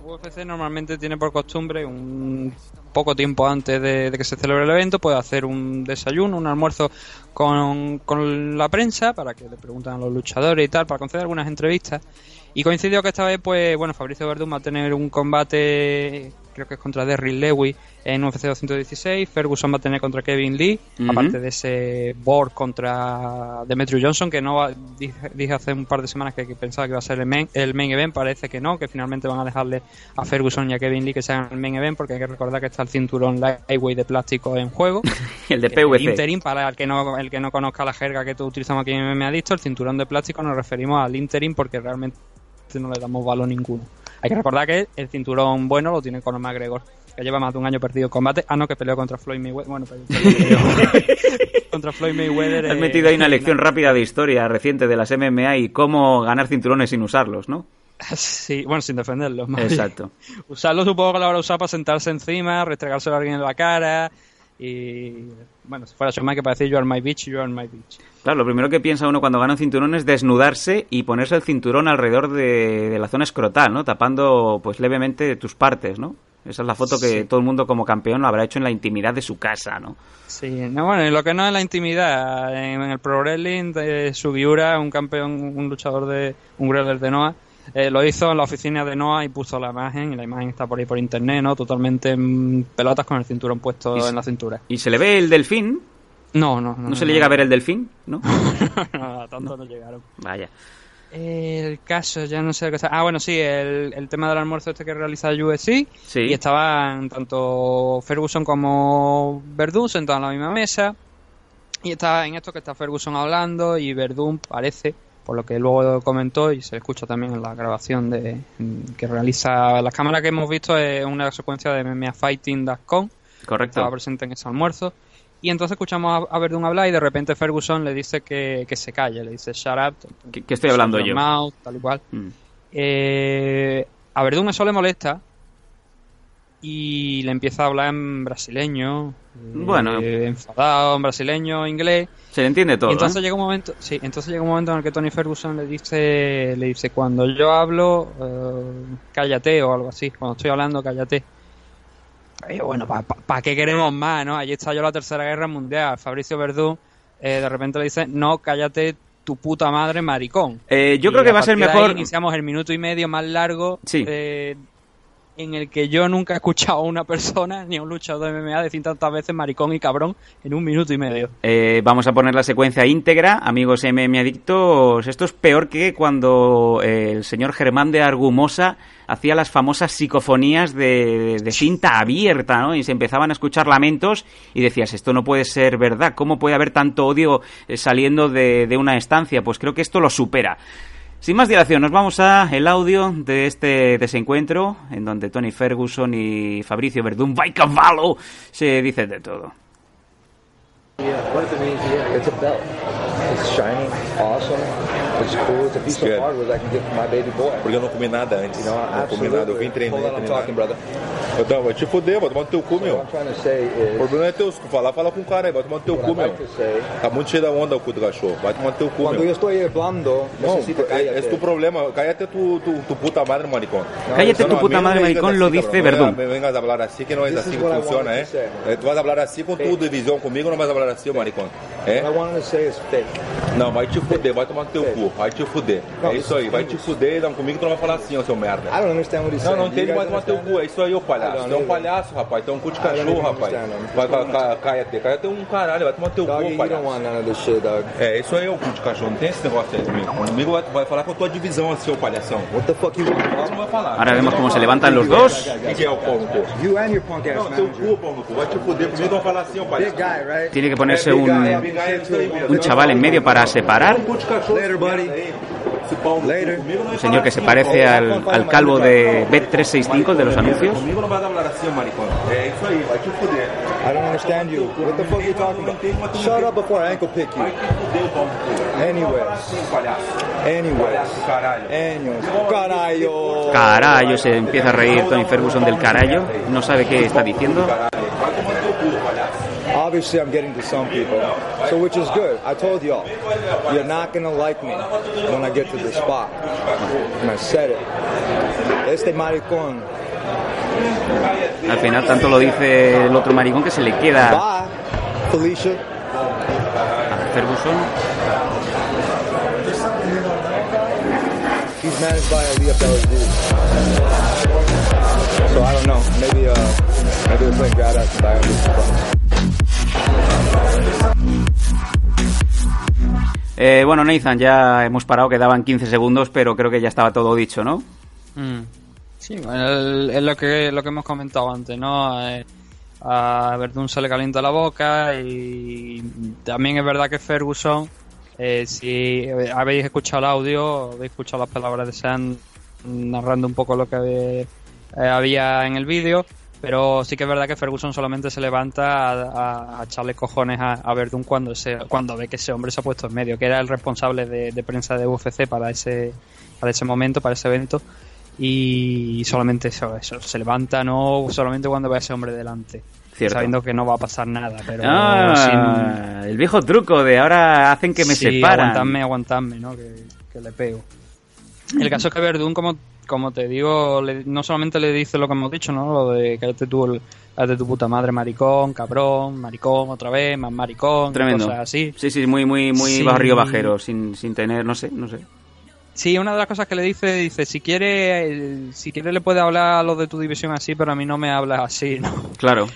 UFC normalmente tiene por costumbre un poco tiempo antes de, que se celebre el evento puede hacer un desayuno, un almuerzo con, con la prensa para que le pregunten a los luchadores y tal, para conceder algunas entrevistas. Y coincidió que esta vez, pues, bueno, Fabricio Verdún va a tener un combate, creo que es contra Derrick Lewis en UFC 216. Ferguson va a tener contra Kevin Lee, aparte de ese board contra Demetrius Johnson, que no dije, dije hace un par de semanas que, que pensaba que iba a ser el main, el main event, parece que no, que finalmente van a dejarle a Ferguson y a Kevin Lee que sean el main event, porque hay que recordar que está el cinturón lightweight de plástico en juego. El de El PVC. interim, para el que no el que no conozca la jerga que todos utilizamos aquí en MMA Adicto, el cinturón de plástico nos referimos al interim porque realmente no le damos valor ninguno. Hay que recordar que el cinturón bueno lo tiene Conor McGregor, que lleva más de un año perdido en combate. Ah, no, que peleó contra Floyd Mayweather. Bueno, pero contra Floyd Mayweather. Has eh, metido ahí una lección rápida de historia reciente de las MMA y cómo ganar cinturones sin usarlos, ¿no? Sí, bueno, sin defenderlo. más bien. Exacto. Usarlo supongo que lo habrá usado para sentarse encima, restregárselo a alguien en la cara y... Bueno, si fuera Shawn que para decir you are my bitch, you are my bitch. Claro, lo primero que piensa uno cuando gana un cinturón es desnudarse y ponerse el cinturón alrededor de, de la zona escrotal, ¿no? Tapando, pues, levemente tus partes, ¿no? Esa es la foto que Sí. todo el mundo como campeón lo habrá hecho en la intimidad de su casa, ¿no? Sí, no, bueno, y lo que no es la intimidad, en, en el Pro Wrestling, de Sugiura, un campeón, un luchador de, un wrestler de Noah, eh, lo hizo en la oficina de Noah y puso la imagen, y la imagen está por ahí por internet, ¿no? Totalmente en pelotas con el cinturón puesto Y en la cintura. ¿Y se le ve el delfín? No, no, no. ¿No, se le llega a ver el delfín? ¿No? no, a tanto no llegaron. Vaya. El caso, ya no sé qué está. Ah, bueno, sí, el, el tema del almuerzo este que realiza UFC. Sí. Y estaban tanto Ferguson como Verdún sentados en la misma mesa. Y está en esto que está Ferguson hablando y Verdún parece, por lo que luego comentó y se escucha también en la grabación de que realiza las cámaras que hemos visto es una secuencia de MMAfighting.com. Correcto. Estaba presente en ese almuerzo. Y entonces escuchamos a, Verdún hablar y de repente Ferguson le dice que, que se calle, le dice shut up. ¿Qué, qué estoy hablando yo? mouth", tal y cual. Mm. Eh, a Verdún eso le molesta y le empieza a hablar en brasileño, Bueno. eh, enfadado, en brasileño, inglés. Se le entiende todo. Y entonces ¿eh? llega un momento, sí, entonces llega un momento en el que Tony Ferguson le dice, le dice cuando yo hablo, eh, cállate o algo así, cuando estoy hablando, cállate. Y bueno, ¿para qué queremos más, no? Allí está yo la Tercera Guerra Mundial. Fabricio Verdú eh, de repente le dice, no, cállate tu puta madre, maricón. Eh, yo Y creo que va a ser mejor. iniciamos el minuto y medio más largo Sí. eh, en el que yo nunca he escuchado a una persona ni a un luchador de MMA decir tantas veces maricón y cabrón en un minuto y medio. Eh, vamos a poner la secuencia íntegra, amigos MM adictos. Esto es peor que cuando eh, el señor Germán de Argumosa hacía las famosas psicofonías de, cinta abierta, ¿no? Y se empezaban a escuchar lamentos y decías, esto no puede ser verdad. ¿Cómo puede haber tanto odio eh, saliendo de, de una estancia? Pues creo que esto lo supera. Sin más dilación, nos vamos a el audio de este desencuentro en donde Tony Ferguson y Fabricio Verdún, by cavallo, se dicen de todo. It's cool. It's a piece It's good. of hardware that I can give to my baby boy. Porque eu não comi nada antes. You know, não comi nada, eu vim treinar. Hold on, I'm treinar. talking, brother. Então, vai te fuder, vai tomar no teu cu, meu. What I'm trying to say O is, problema é teu, se tu falar, fala com o cara aí, vai tomar no teu what cu, I'd meu. like to say, Tá muito cheio da onda o cu do cachorro, vai tomar no teu cu, cuando yo meu. estoy hablando, Não, necesito é, cállate. esse é tu problema, cállate tu, tu, tu puta madre, maricón. Cállate No, tu no, a puta mí no madre, me digas maricón, así, lo cabrón, dice no Verdún. Me vengas a hablar así, que não é This assim is que what I funciona, wanted é? to say. É, Tu vas hablar assim com tu divisão comigo, não vais hablar assim, maricón. É? What I wanted to say is fake. Não, vai te fuder, vai tomar no teu cu, vai te fuder. Não, É isso aí, vai te fuder, não, comigo tu não vai falar assim, ô seu merda. I don't understand what he's Não, não entende guys mais tomar teu cu, é isso aí, ô palhaço. Tu é um palhaço, rapaz, tu é um cu de cachorro, rapaz. Vai, vai, ca- cállate, cállate um caralho, vai tomar teu cu, palhaço. É, isso aí é o cu de cachorro, não tem esse negócio aí comigo. Comigo vai, vai falar com a tua divisão assim, ô palhação. What the fuck you want, Isso bro? não vai falar. Ahora vemos cómo se levantan los dos. Quem que é o pau no cu? You and your punk ass Não, teu cu, pau no cu, vai te fuder comigo, não vai falar assim, ô palhaço. Tiene que ponerse É, un, guy, é, é un chaval en medio para separar. Um Later, Un señor que se parece al, al calvo de Bet365 de los anuncios. Comigo não vai hablar assim, maricón. É isso aí, vai te fuder. I don't understand you. What the fuck are you talking about? Shut up before I ankle pick you. Vai te fuder o pau no cu. Anyways. Assim, palhaço. Anyways. Palhaço, caralho. Anyways. Caralho. Carallo, se empieza a reír Tony Ferguson del carallo. No sabe qué está diciendo. Obviously, I'm getting to some people, so which is good. I told y'all, you're not gonna like me when I get to the spot. And I said it. Este maricón. Al final tanto lo dice el otro maricón que se le queda Bye, Felicia. a Ferguson. He's managed by Aaliyah Belazouz. So I don't know. Maybe uh, maybe they're playing grab ass and buy Eh, bueno, Nathan, ya hemos parado, quedaban 15 segundos, pero creo que ya estaba todo dicho, ¿no? Mm. Sí, bueno, es lo que, lo que hemos comentado antes, ¿no? Eh, a Verdún se le calienta la boca y también es verdad que Ferguson, eh, si habéis escuchado el audio, habéis escuchado las palabras de Sam narrando un poco lo que eh, había en el vídeo, pero sí que es verdad que Ferguson solamente se levanta a, a- a echarle cojones a, a Verdún cuando, se, cuando ve que ese hombre se ha puesto en medio, que era el responsable de, de prensa de UFC para ese, para ese momento, para ese evento. Y solamente eso, eso, se levanta no solamente cuando ve a ese hombre delante. Cierto. sabiendo que no va a pasar nada pero Ah, el viejo truco de ahora hacen que me sí, separan. aguantadme aguantadme no que, que le pego. El caso es que Verdún como como te digo le- no solamente le dice lo que hemos dicho no lo de cállate tú cállate tu puta madre maricón cabrón maricón otra vez más maricón Tremendo. cosas así Sí, sí, muy, muy, muy Sí. barrio bajero, sin, sin tener, no sé, no sé. Sí, una de las cosas que le dice, dice, si quiere, si quiere le puede hablar a los de tu división así, pero a mí no me hablas así, ¿no? Claro.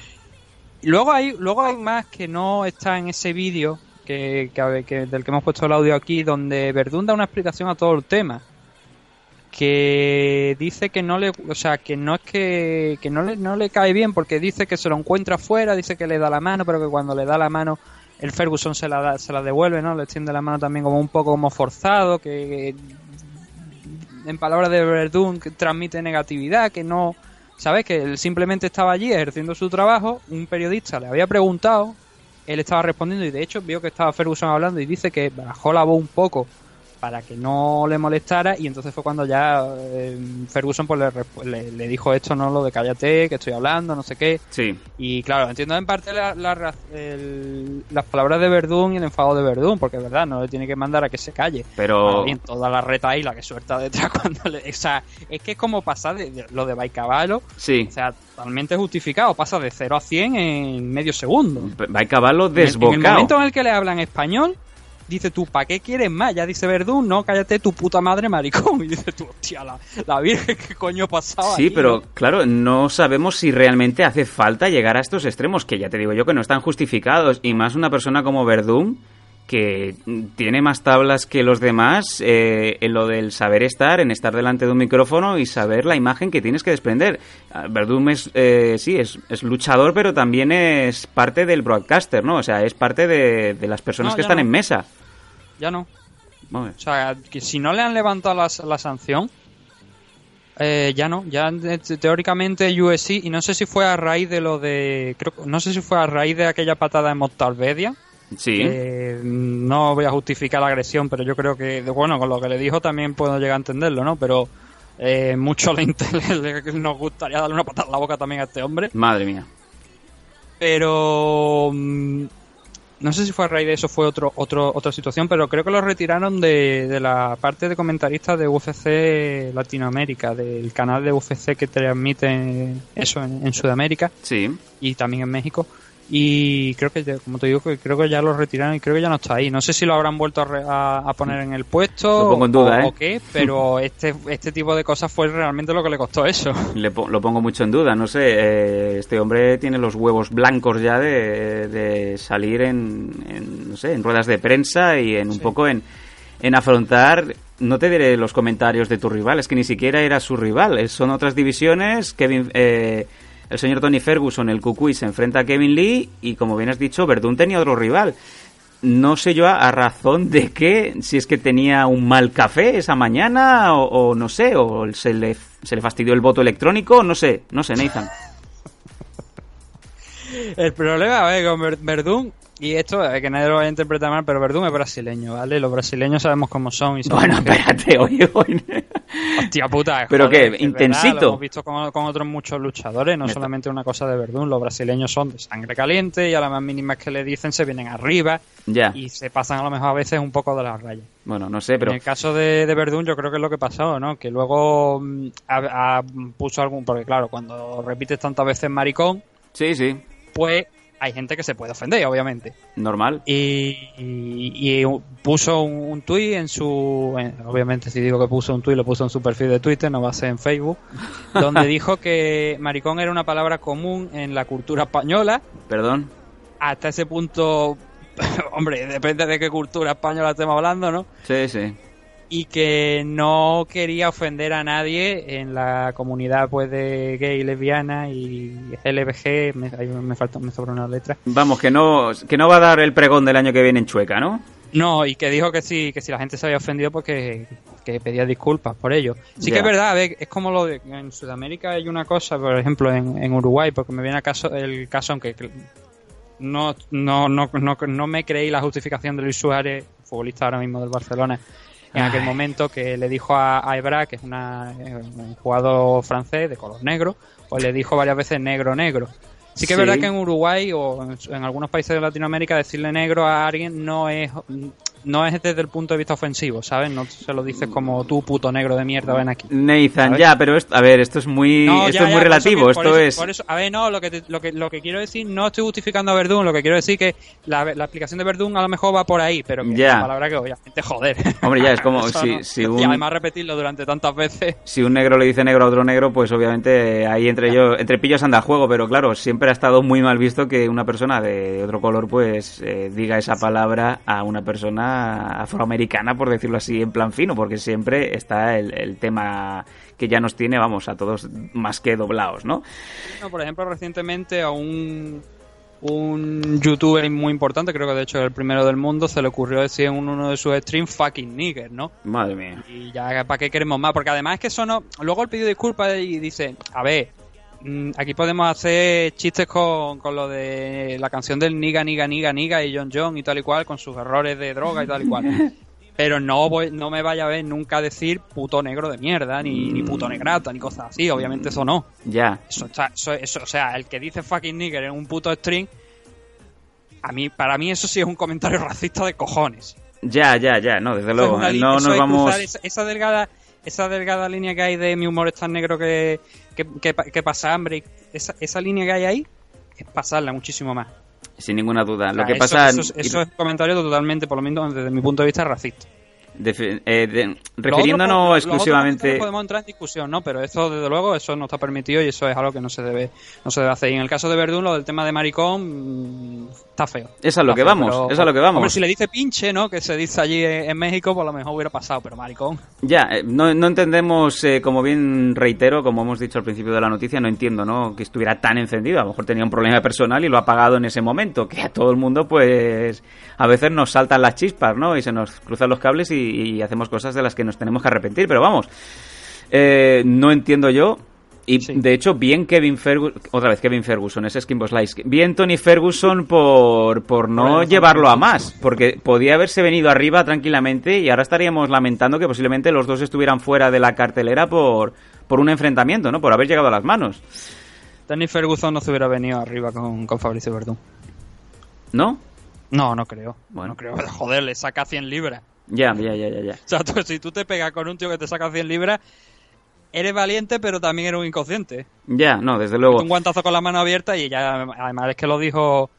Luego hay, luego hay más que no está en ese vídeo que, que, que- del que hemos puesto el audio aquí, donde Verdún da una explicación a todo el tema. Que dice que no le, o sea, que no es que, que no le, no le cae bien porque dice que se lo encuentra afuera, dice que le da la mano, pero que cuando le da la mano el Ferguson se la, da- se la devuelve, ¿no? Le extiende la mano también como un poco como forzado, que en palabras de Verdún que transmite negatividad, que no, ¿sabes? Que él simplemente estaba allí ejerciendo su trabajo, un periodista le había preguntado, él estaba respondiendo y de hecho vio que estaba Ferguson hablando y dice que bajó la voz un poco para que no le molestara y entonces fue cuando ya eh, Ferguson pues le, le- le dijo esto, no lo de cállate, que estoy hablando, no sé qué. Sí. Y claro, entiendo en parte la- el- las palabras de Verdún y el enfado de Verdún, porque es verdad, no le tiene que mandar a que se calle. Pero- bien, toda la reta ahí, la que suelta detrás cuando le... O sea, es que es como pasar de, de- lo de Baicaballo, Sí. o sea, totalmente justificado, pasa de 0 a 100 en medio segundo. Va a caballo En el- En el desbocado. momento en el que le hablan español, dice tú, ¿para qué quieres más? Ya dice Verdún, no, cállate tu puta madre maricón. Y dice tú, hostia, la, la virgen, ¿qué coño pasaba Sí, ahí, pero no? claro, no sabemos si realmente hace falta llegar a estos extremos, que ya te digo yo que no están justificados. Y más una persona como Verdún, que tiene más tablas que los demás eh, en lo del saber estar, en estar delante de un micrófono y saber la imagen que tienes que desprender. Ah, Verdún es, eh, sí, es, es luchador, pero también es parte del broadcaster, ¿no? O sea, es parte de, de las personas No, que están no. en mesa. Ya no. O sea, que si no le han levantado la, la sanción, eh, ya no. Ya eh, teóricamente USC, y no sé si fue a raíz de lo de. Creo, no sé si fue a raíz de aquella patada en Mortalvedia. Sí. Eh, no voy a justificar la agresión, pero yo creo que, bueno, con lo que le dijo también puedo llegar a entenderlo, ¿no? Pero eh, mucho le, le- le- nos gustaría darle una patada en la boca también a este hombre. Madre mía. Pero mm, no sé si fue a raíz de eso fue otro, otro, otra situación, pero creo que lo retiraron de, de la parte de comentaristas de UFC Latinoamérica, del canal de UFC que transmite eso en, en Sudamérica Sí. y también en México. Y creo que, ya- como te digo, creo que ya lo retiraron y creo que ya no está ahí. No sé si lo habrán vuelto a, re- a- poner en el puesto Lo pongo en duda, o, ¿eh? o qué, pero este, este tipo de cosas fue realmente lo que le costó eso. Le po- lo pongo mucho en duda, no sé, eh, este hombre tiene los huevos blancos ya de, de salir en, en, no sé, en ruedas de prensa y en un poco en, en afrontar, no te diré los comentarios de tu rival, es que ni siquiera era su rival, es- son otras divisiones, Kevin, eh, el señor Tony Ferguson, el Cucuy, se enfrenta a Kevin Lee y como bien has dicho, Verdún tenía otro rival. No sé yo a, a razón de qué, si es que tenía un mal café esa mañana o, o no sé, o se le, se le fastidió el voto electrónico, no sé, no sé, Nathan. El problema, a ver, con Ver- Verdún, y esto es que nadie lo vaya a interpretar mal, pero Verdún es brasileño, ¿vale? Los brasileños sabemos cómo son. Y sabemos Bueno, que- espérate, oye, oye. Hostia puta. ¿Pero joder, qué? es ¿Intensito? verdad, lo hemos visto con, con otros muchos luchadores, no Me está- solamente una cosa de Verdún. Los brasileños son de sangre caliente y a las más mínimas que le dicen se vienen arriba Ya. y se pasan a lo mejor a veces un poco de las rayas. Bueno, no sé, pero En el caso de, de Verdún, yo creo que es lo que pasó, ¿no? Que luego mm, ha- ha- puso algún. Porque, claro, cuando repites tantas veces maricón, sí, sí, pues hay gente que se puede ofender, obviamente. normal. Y, y- y puso un, un tuit en su. en- obviamente, si digo que puso un tuit, lo puso en su perfil de Twitter, no va a ser en Facebook. donde dijo que maricón era una palabra común en la cultura española. Perdón. Hasta ese punto. Hombre, depende de qué cultura española estemos hablando, ¿no? Sí, sí. Y que no quería ofender a nadie en la comunidad pues de gay, lesbiana y LBG, me, me falta me sobra una letra. Vamos, que no, que no va a dar el pregón del año que viene en Chueca, ¿no? No, y que dijo que sí, que si la gente se había ofendido pues que, pedía disculpas por ello. Sí que es verdad, a ver, es como lo de en Sudamérica hay una cosa, por ejemplo, en, en Uruguay, porque me viene a caso el caso aunque no no no no, no me creí la justificación de Luis Suárez, futbolista ahora mismo del Barcelona, en aquel momento que le dijo a, a Ebra, que es una, eh, un jugador francés de color negro, pues le dijo varias veces negro, negro. Sí que es verdad que en Uruguay o en, en algunos países de Latinoamérica decirle negro a alguien no es no es desde el punto de vista ofensivo, ¿sabes? No se lo dices como tú puto negro de mierda, ven aquí. Nathan, ¿Sabes? ya, pero esto, a ver, esto es muy, No, esto ya, es muy ya, relativo, esto eso- es... por eso- a ver, no, lo que, te- lo, que, lo que quiero decir, no estoy justificando a Verdún, lo que quiero decir que la, la explicación de Verdún a lo mejor va por ahí, pero que Ya. es una palabra que obviamente joder. Hombre, ya, es como si, no. si Y un... además repetirlo durante tantas veces. si un negro le dice negro a otro negro, pues obviamente ahí entre ellos, entre pillos anda juego, pero claro, siempre ha estado muy mal visto que una persona de otro color pues eh, diga esa palabra a una persona afroamericana, por decirlo así, en plan fino, porque siempre está el, el tema que ya nos tiene, vamos, a todos más que doblados, ¿no? Por ejemplo, recientemente a un, un youtuber muy importante, creo que de hecho es el primero del mundo, se le ocurrió decir en uno de sus streams fucking nigger, ¿no? Madre mía. Y ya, ¿para qué queremos más? Porque además es que eso no... Luego él pidió disculpas y dice, a ver, aquí podemos hacer chistes con, con lo de la canción del niga, niga, niga, niga y John John y tal y cual, con sus errores de droga y tal y cual. pero no voy, no me vaya a ver nunca decir puto negro de mierda, ni, ni puto negrata, ni cosas así, obviamente eso no. Ya. Eso, está- eso, eso- o sea, el que dice fucking nigger en un puto string, a mí, para mí eso sí es un comentario racista de cojones. Ya, ya, ya, no, desde es luego. una No nos vamos. esa delgada esa delgada línea que hay de mi humor es tan negro que, que, que pa- que pasa hambre, esa, esa línea que hay ahí es pasarla muchísimo más. Sin ninguna duda. Lo que eso- pasa. Eso, es- eso es comentario totalmente, por lo menos desde mi punto de vista, racista. eh, de- refiriéndonos otro, exclusivamente. podemos entrar en discusión, ¿no? Pero esto, desde luego, eso no está permitido y eso es algo que no se debe, no se debe hacer. Y en el caso de Verdún, lo del tema de maricón, mm, está feo. Es a lo que feo, vamos, pero- es a lo que vamos. Hombre, si le dice pinche, ¿no? Que se dice allí en México, pues a lo mejor hubiera pasado, pero maricón. Ya, eh, no, no entendemos, eh, como bien reitero, como hemos dicho al principio de la noticia, no entiendo, ¿no? Que estuviera tan encendido. A lo mejor tenía un problema personal y lo ha apagado en ese momento. Que a todo el mundo, pues, a veces nos saltan las chispas, ¿no? Y se nos cruzan los cables y, y hacemos cosas de las que nos tenemos que arrepentir. Pero vamos, eh, no entiendo yo. Y de hecho, bien Kevin Ferguson, otra vez Kevin Ferguson, ese es Kimbo Slice. Bien Tony Ferguson por, por no Bueno, llevarlo a más, porque podía haberse venido arriba tranquilamente y ahora estaríamos lamentando que posiblemente los dos estuvieran fuera de la cartelera por, por un enfrentamiento, ¿no? Por haber llegado a las manos. Danny Ferguson no se hubiera venido arriba con, con Fabricio Verdún. ¿No? No, no creo. Bueno. No creo. Joder, le saca 100 libras. Ya, ya, ya, ya, ya. O sea, tú- si tú te pegas con un tío que te saca 100 libras, eres valiente, pero también eres un inconsciente. Ya, no, desde luego. Un guantazo con la mano abierta y ya, además es que lo dijo,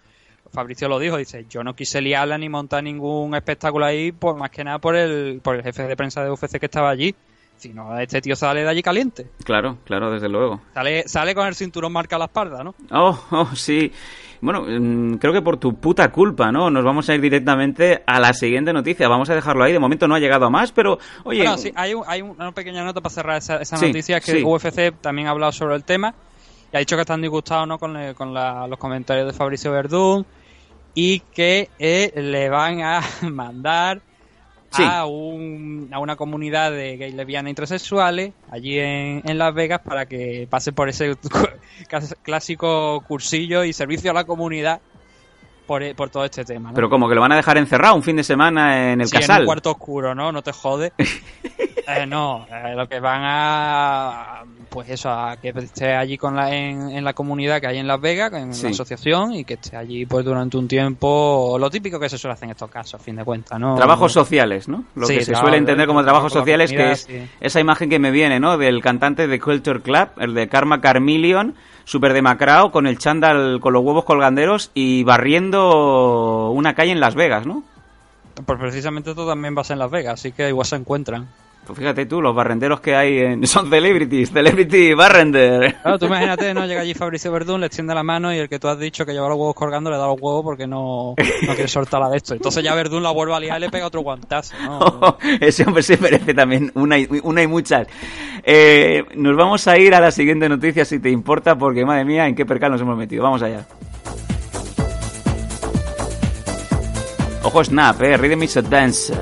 Fabricio lo dijo, dice, yo no quise liarla ni montar ningún espectáculo ahí, pues más que nada por el, por el jefe de prensa de UFC que estaba allí. Si no, este tío sale de allí caliente. Claro, claro, desde luego. Sale, sale con el cinturón marca a la espalda, ¿no? Oh, oh, sí. Bueno, mm, creo que por tu puta culpa, ¿no? Nos vamos a ir directamente a la siguiente noticia. Vamos a dejarlo ahí. De momento no ha llegado a más, pero, oye. Bueno, sí, hay, un- hay una pequeña nota para cerrar esa, esa Sí, noticia, que sí. UFC también ha hablado sobre el tema y ha dicho que están disgustados ¿no? con, con la- los comentarios de Fabricio Verdún y que eh, le van a mandar A, un- a una comunidad de gays, lesbianas y intersexuales allí en, en Las Vegas para que pase por ese clásico cursillo y servicio a la comunidad por, eh, por todo este tema. ¿no? Pero como que lo van a dejar encerrado un fin de semana en el Sí, en casal. un cuarto oscuro, ¿no? No te jode. Eh, no, eh, lo que van a. Pues eso, a que esté allí con la, en, en la comunidad que hay en Las Vegas, en Sí. la asociación, y que esté allí pues durante un tiempo. Lo típico que se suele hacer en estos casos, a fin de cuentas, ¿no? Trabajos sociales, ¿no? Lo Sí, que se suele entender como trabajos con la sociales, que es esa imagen que me viene, ¿no? Del cantante de Culture Club, el de Karma Carmillion, súper demacrado, con el chándal, con los huevos colganderos y barriendo una calle en Las Vegas, ¿no? Pues precisamente esto también va a ser en Las Vegas, así que igual se encuentran. Pues fíjate tú, los barrenderos que hay en... son celebrities, celebrity barrender. Claro, tú imagínate, ¿no? Llega allí Fabricio Verdún, le extiende la mano y el que tú has dicho que lleva los huevos colgando le da los huevos porque no, no quiere soltar la de esto. Entonces ya Verdún la vuelve a liar y le pega otro guantazo, ¿no? Ese hombre se merece también una y, una y muchas. Eh, nos vamos a ir a la siguiente noticia, si te importa, porque madre mía, en qué percal nos hemos metido. Vamos allá. Ojo Snap, eh, Rhythm is a Dance.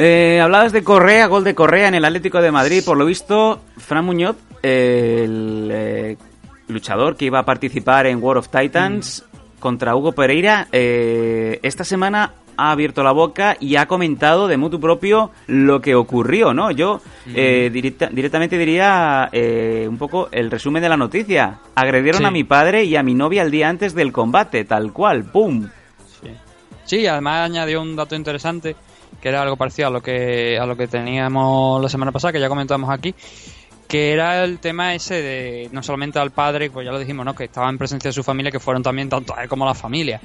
Eh, hablabas de Correa, gol de Correa en el Atlético de Madrid. Por lo visto, Fran Muñoz, eh, el eh, luchador que iba a participar en War of Titans contra Hugo Pereira, eh, esta semana ha abierto la boca y ha comentado de mutuo propio lo que ocurrió, ¿no? Yo eh, directa- directamente diría eh, un poco el resumen de la noticia. Agredieron Sí. a mi padre y a mi novia el día antes del combate, tal cual, ¡pum! Sí, además añadió un dato interesante que era algo parecido a lo que a lo que teníamos la semana pasada, que ya comentamos aquí, que era el tema ese de no solamente al padre, pues ya lo dijimos, ¿no? que estaba en presencia de su familia, que fueron también tanto a él como a la familia,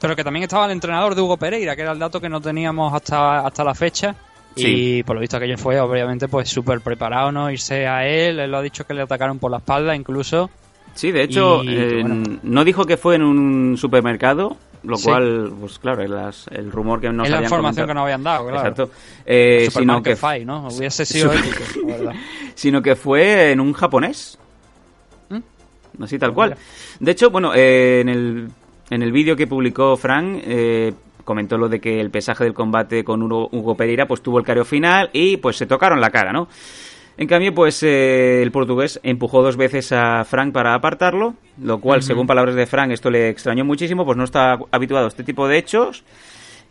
pero que también estaba el entrenador de Hugo Pereira, que era el dato que no teníamos hasta, hasta la fecha. Sí. Y por lo visto aquello fue obviamente pues súper preparado, ¿no? Irse a él, él lo ha dicho que le atacaron por la espalda incluso. Sí, de hecho, Y, eh, bueno. no dijo que fue en un supermercado, lo Sí. cual, pues claro, las- el rumor que nos es la habían información comentado. que nos habían dado, claro. Exacto. Eh, sino que, Five, ¿no? Hubiese sido Super- épico, la verdad. sino que fue en un japonés. ¿Mm? Así tal cual. De hecho, bueno, eh, en el, en el vídeo que publicó Frank, eh, comentó lo de que el pesaje del combate con Hugo, Hugo Pereira pues tuvo el careo final y pues se tocaron la cara, ¿no? En cambio, pues eh, el portugués empujó dos veces a Frank para apartarlo, lo cual, según palabras de Frank, esto le extrañó muchísimo, pues no está habituado a este tipo de hechos.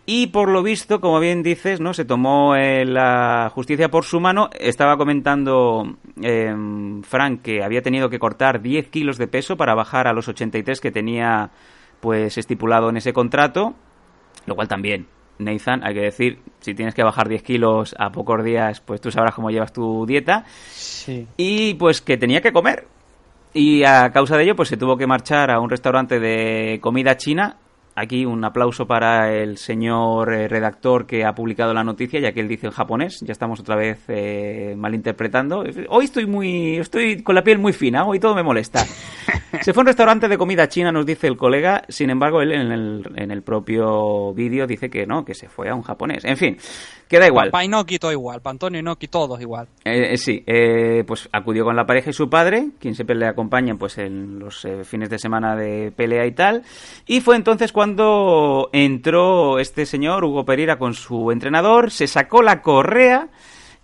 Y por lo visto, como bien dices, ¿no? Se tomó eh, la justicia por su mano. Estaba comentando eh, Frank que había tenido que cortar 10 kilos de peso para bajar a los 83 que tenía pues estipulado en ese contrato. Lo cual también, Nathan, hay que decir, si tienes que bajar 10 kilos a pocos días, pues tú sabrás cómo llevas tu dieta. Sí. Y pues que tenía que comer. Y a causa de ello, pues se tuvo que marchar a un restaurante de comida china. Aquí un aplauso para el señor eh, redactor que ha publicado la noticia, ya que él dice en japonés. Ya estamos otra vez eh, malinterpretando. Hoy estoy muy, estoy con la piel muy fina. Hoy todo me molesta. Se fue a un restaurante de comida china, nos dice el colega. Sin embargo, él en el, en el propio vídeo dice que no, que se fue a un japonés. En fin, queda igual. Para Inoki todo igual, para Antonio Inoki todos igual. Eh, eh, sí, eh, pues acudió con la pareja y su padre, quien siempre le acompaña pues en los eh, fines de semana de pelea y tal. Y fue entonces cuando entró este señor, Hugo Pereira, con su entrenador, se sacó la correa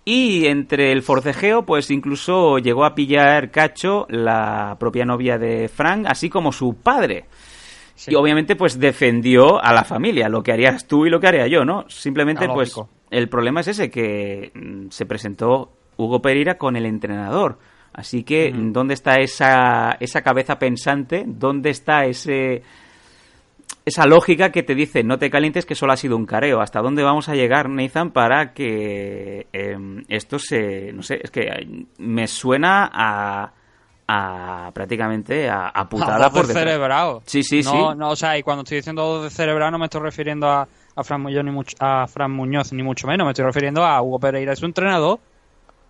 y entre el forcejeo, pues incluso llegó a pillar cacho la propia novia de Frank, así como su padre. Y obviamente pues defendió a la familia, lo que harías tú y lo que haría yo, ¿no? Simplemente pues el problema es ese, que mm, se presentó Hugo Pereira con el entrenador. Así que, ¿dónde está esa, esa cabeza pensante? ¿Dónde está ese esa lógica que te dice no te calientes que solo ha sido un careo? ¿Hasta dónde vamos a llegar, Nathan, para que em, esto se... no sé, es que eh, me suena a... a prácticamente a, a putada A por cerebrado. Sí, sí, no, sí. No, o sea, y cuando estoy diciendo de cerebrado no me estoy refiriendo a, a, Fran Muñoz, ni mucho, a Fran Muñoz ni mucho menos, me estoy refiriendo a Hugo Pereira, su entrenador.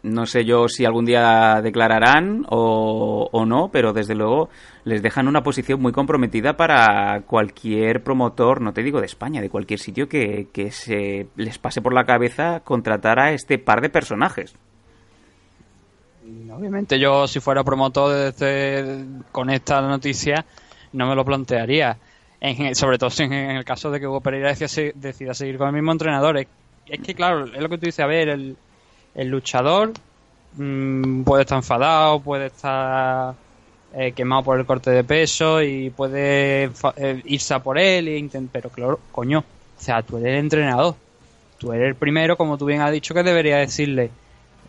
No sé yo si algún día declararán o, o no, pero desde luego les dejan una posición muy comprometida para cualquier promotor, no te digo de España, de cualquier sitio que, que se les pase por la cabeza contratar a este par de personajes. Obviamente yo si fuera promotor de este- con esta noticia no me lo plantearía. En- sobre todo si en el caso de que Hugo Pereira decida, decida seguir con el mismo entrenador. Es, es que claro, es lo que tú dices, a ver, el, el luchador mm, puede estar enfadado, puede estar eh, quemado por el corte de peso y puede eh, irse a por él, e intent- pero claro, coño, o sea, tú eres el entrenador. Tú eres el primero, como tú bien has dicho, que debería decirle,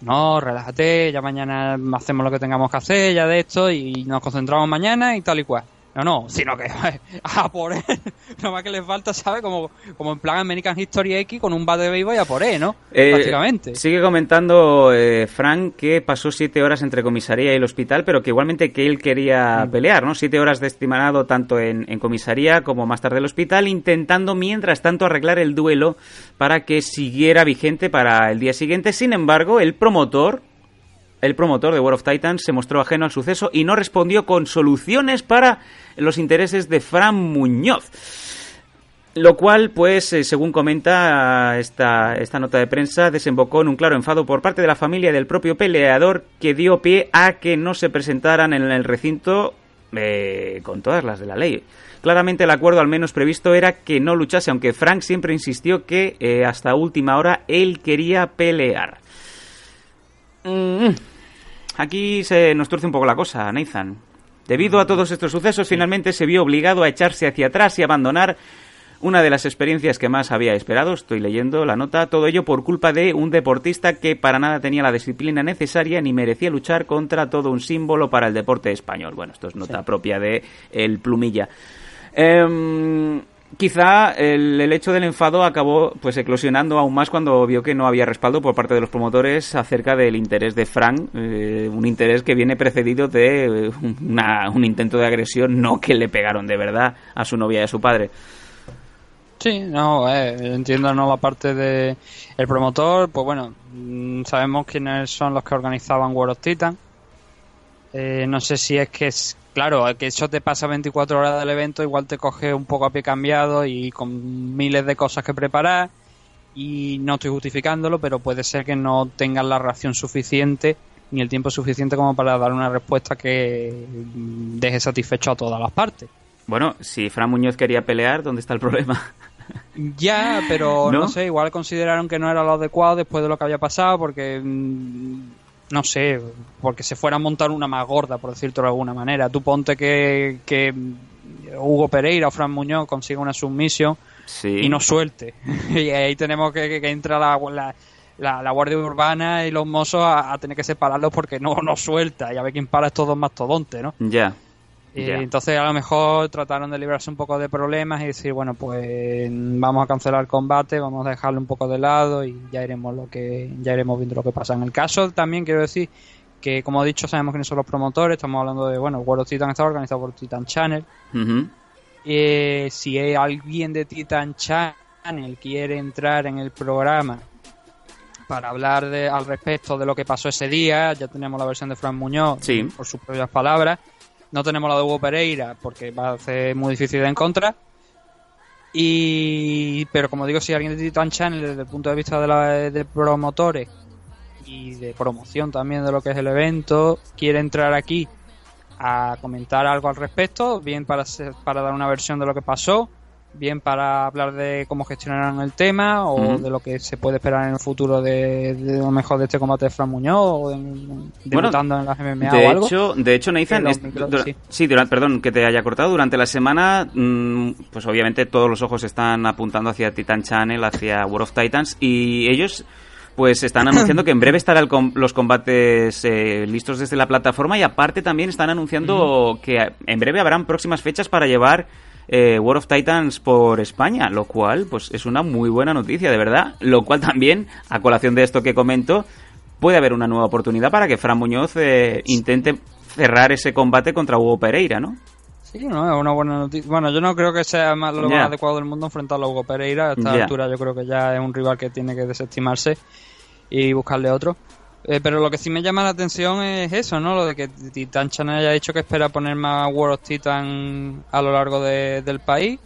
no, relájate, ya mañana hacemos lo que tengamos que hacer, ya de esto, y nos concentramos mañana y tal y cual. No, no, sino que a por él, no más que les falta, ¿sabes? Como, como en plan American History X con un bate de béisbol y a por él, ¿no? Eh, Prácticamente. Sigue comentando eh, Frank que pasó siete horas entre comisaría y el hospital, pero que igualmente que él quería pelear, ¿no? Siete horas de estimado tanto en, en comisaría como más tarde en el hospital, intentando mientras tanto arreglar el duelo para que siguiera vigente para el día siguiente. Sin embargo, el promotor, el promotor de War of Titans se mostró ajeno al suceso y no respondió con soluciones para los intereses de Fran Muñoz. Lo cual, pues, eh, según comenta esta, esta nota de prensa, desembocó en un claro enfado por parte de la familia del propio peleador que dio pie a que no se presentaran en el recinto eh, con todas las de la ley. Claramente el acuerdo al menos previsto era que no luchase, aunque Frank siempre insistió que eh, hasta última hora él quería pelear. Mm, Aquí se nos torce un poco la cosa, Nathan. Debido a todos estos sucesos, finalmente se vio obligado a echarse hacia atrás y abandonar una de las experiencias que más había esperado. Estoy leyendo la nota. Todo ello por culpa de un deportista que para nada tenía la disciplina necesaria ni merecía luchar contra todo un símbolo para el deporte español. Bueno, esto es nota propia de el Plumilla. Em, quizá el, el hecho del enfado acabó pues eclosionando aún más cuando vio que no había respaldo por parte de los promotores acerca del interés de Frank, eh, un interés que viene precedido de eh, una- un intento de agresión, no que le pegaron de verdad a su novia y a su padre. Sí, no, eh, entiendo no la parte de el promotor, pues bueno, mm, sabemos quiénes son los que organizaban World of Titan. Eh, no sé si es que claro, que eso te pasa 24 horas del evento, igual te coge un poco a pie cambiado y con miles de cosas que preparar y no estoy justificándolo, pero puede ser que no tengan la reacción suficiente ni el tiempo suficiente como para dar una respuesta que mm, deje satisfecho a todas las partes. Bueno, si Fran Muñoz quería pelear, ¿dónde está el problema? Ya, pero ¿No? ¿No? sé, igual consideraron que no era lo adecuado después de lo que había pasado, porque mm, no sé, porque se fuera a montar una más gorda, por decirlo de alguna manera. Tú ponte que, que Hugo Pereira o Fran Muñoz consiga una submisión Sí. y no suelte. y ahí tenemos que, que, que entra la, la, la- la Guardia Urbana y los mozos a, a tener que separarlos porque no, no suelta. Y a ver quién para estos dos mastodontes, ¿no? Ya. Y Ya. entonces a lo mejor trataron de librarse un poco de problemas y decir, bueno, pues vamos a cancelar el combate, vamos a dejarlo un poco de lado y ya iremos lo que ya iremos viendo lo que pasa. En el caso también quiero decir que como he dicho sabemos quiénes son los promotores, estamos hablando de, bueno, World of Titan está organizado por Titan Channel. Eh, si hay alguien de Titan Channel quiere entrar en el programa para hablar de, al respecto de lo que pasó ese día, ya tenemos la versión de Fran Muñoz, Sí. por sus propias palabras. No tenemos la de Hugo Pereira porque va a ser muy difícil de encontrar. Y, pero como digo, si alguien de Titan Channel, desde el punto de vista de, la, de promotores y de promoción también de lo que es el evento, quiere entrar aquí a comentar algo al respecto, bien para, ser- para dar una versión de lo que pasó, bien para hablar de cómo gestionarán el tema o de lo que se puede esperar en el futuro de, de lo mejor de este combate de Fran Muñoz o de, debutando en las MMA de o algo. hecho, de hecho, Nathan, es- micros, dura- sí. perdón que te haya cortado. Durante la semana, mm, pues obviamente todos los ojos están apuntando hacia Titan Channel, hacia World of Titans, y ellos pues están anunciando que en breve estarán los combates eh, listos desde la plataforma y aparte también están anunciando que en breve habrán próximas fechas para llevar eh, World of Titans por España, lo cual pues es una muy buena noticia, de verdad. Lo cual también, a colación de esto que comento, puede haber una nueva oportunidad para que Fran Muñoz eh, intente cerrar ese combate contra Hugo Pereira, ¿no? Sí, no, es una buena noticia. Bueno, yo no creo que sea más, lo más adecuado del mundo enfrentarlo a Hugo Pereira. A esta altura yo creo que ya es un rival que tiene que desestimarse y buscarle otro. Eh, pero lo que sí me llama la atención es eso, ¿no? Lo de que Titan Channel haya dicho que espera poner más World of Titan a lo largo de- del país.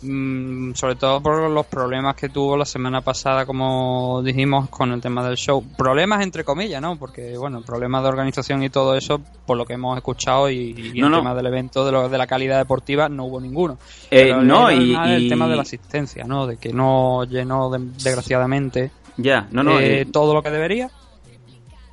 Mm, sobre todo por los problemas que tuvo la semana pasada, como dijimos, con el tema del show. Problemas entre comillas, ¿no? Porque, bueno, problemas de organización y todo eso, por lo que hemos escuchado y, y No, el no. tema del evento, de, lo- de la calidad deportiva, no hubo ninguno. Eh, Pero no, y- el tema de la asistencia, ¿no? De que no llenó, de- desgraciadamente, Ya, no, no. eh, eh, todo lo que debería.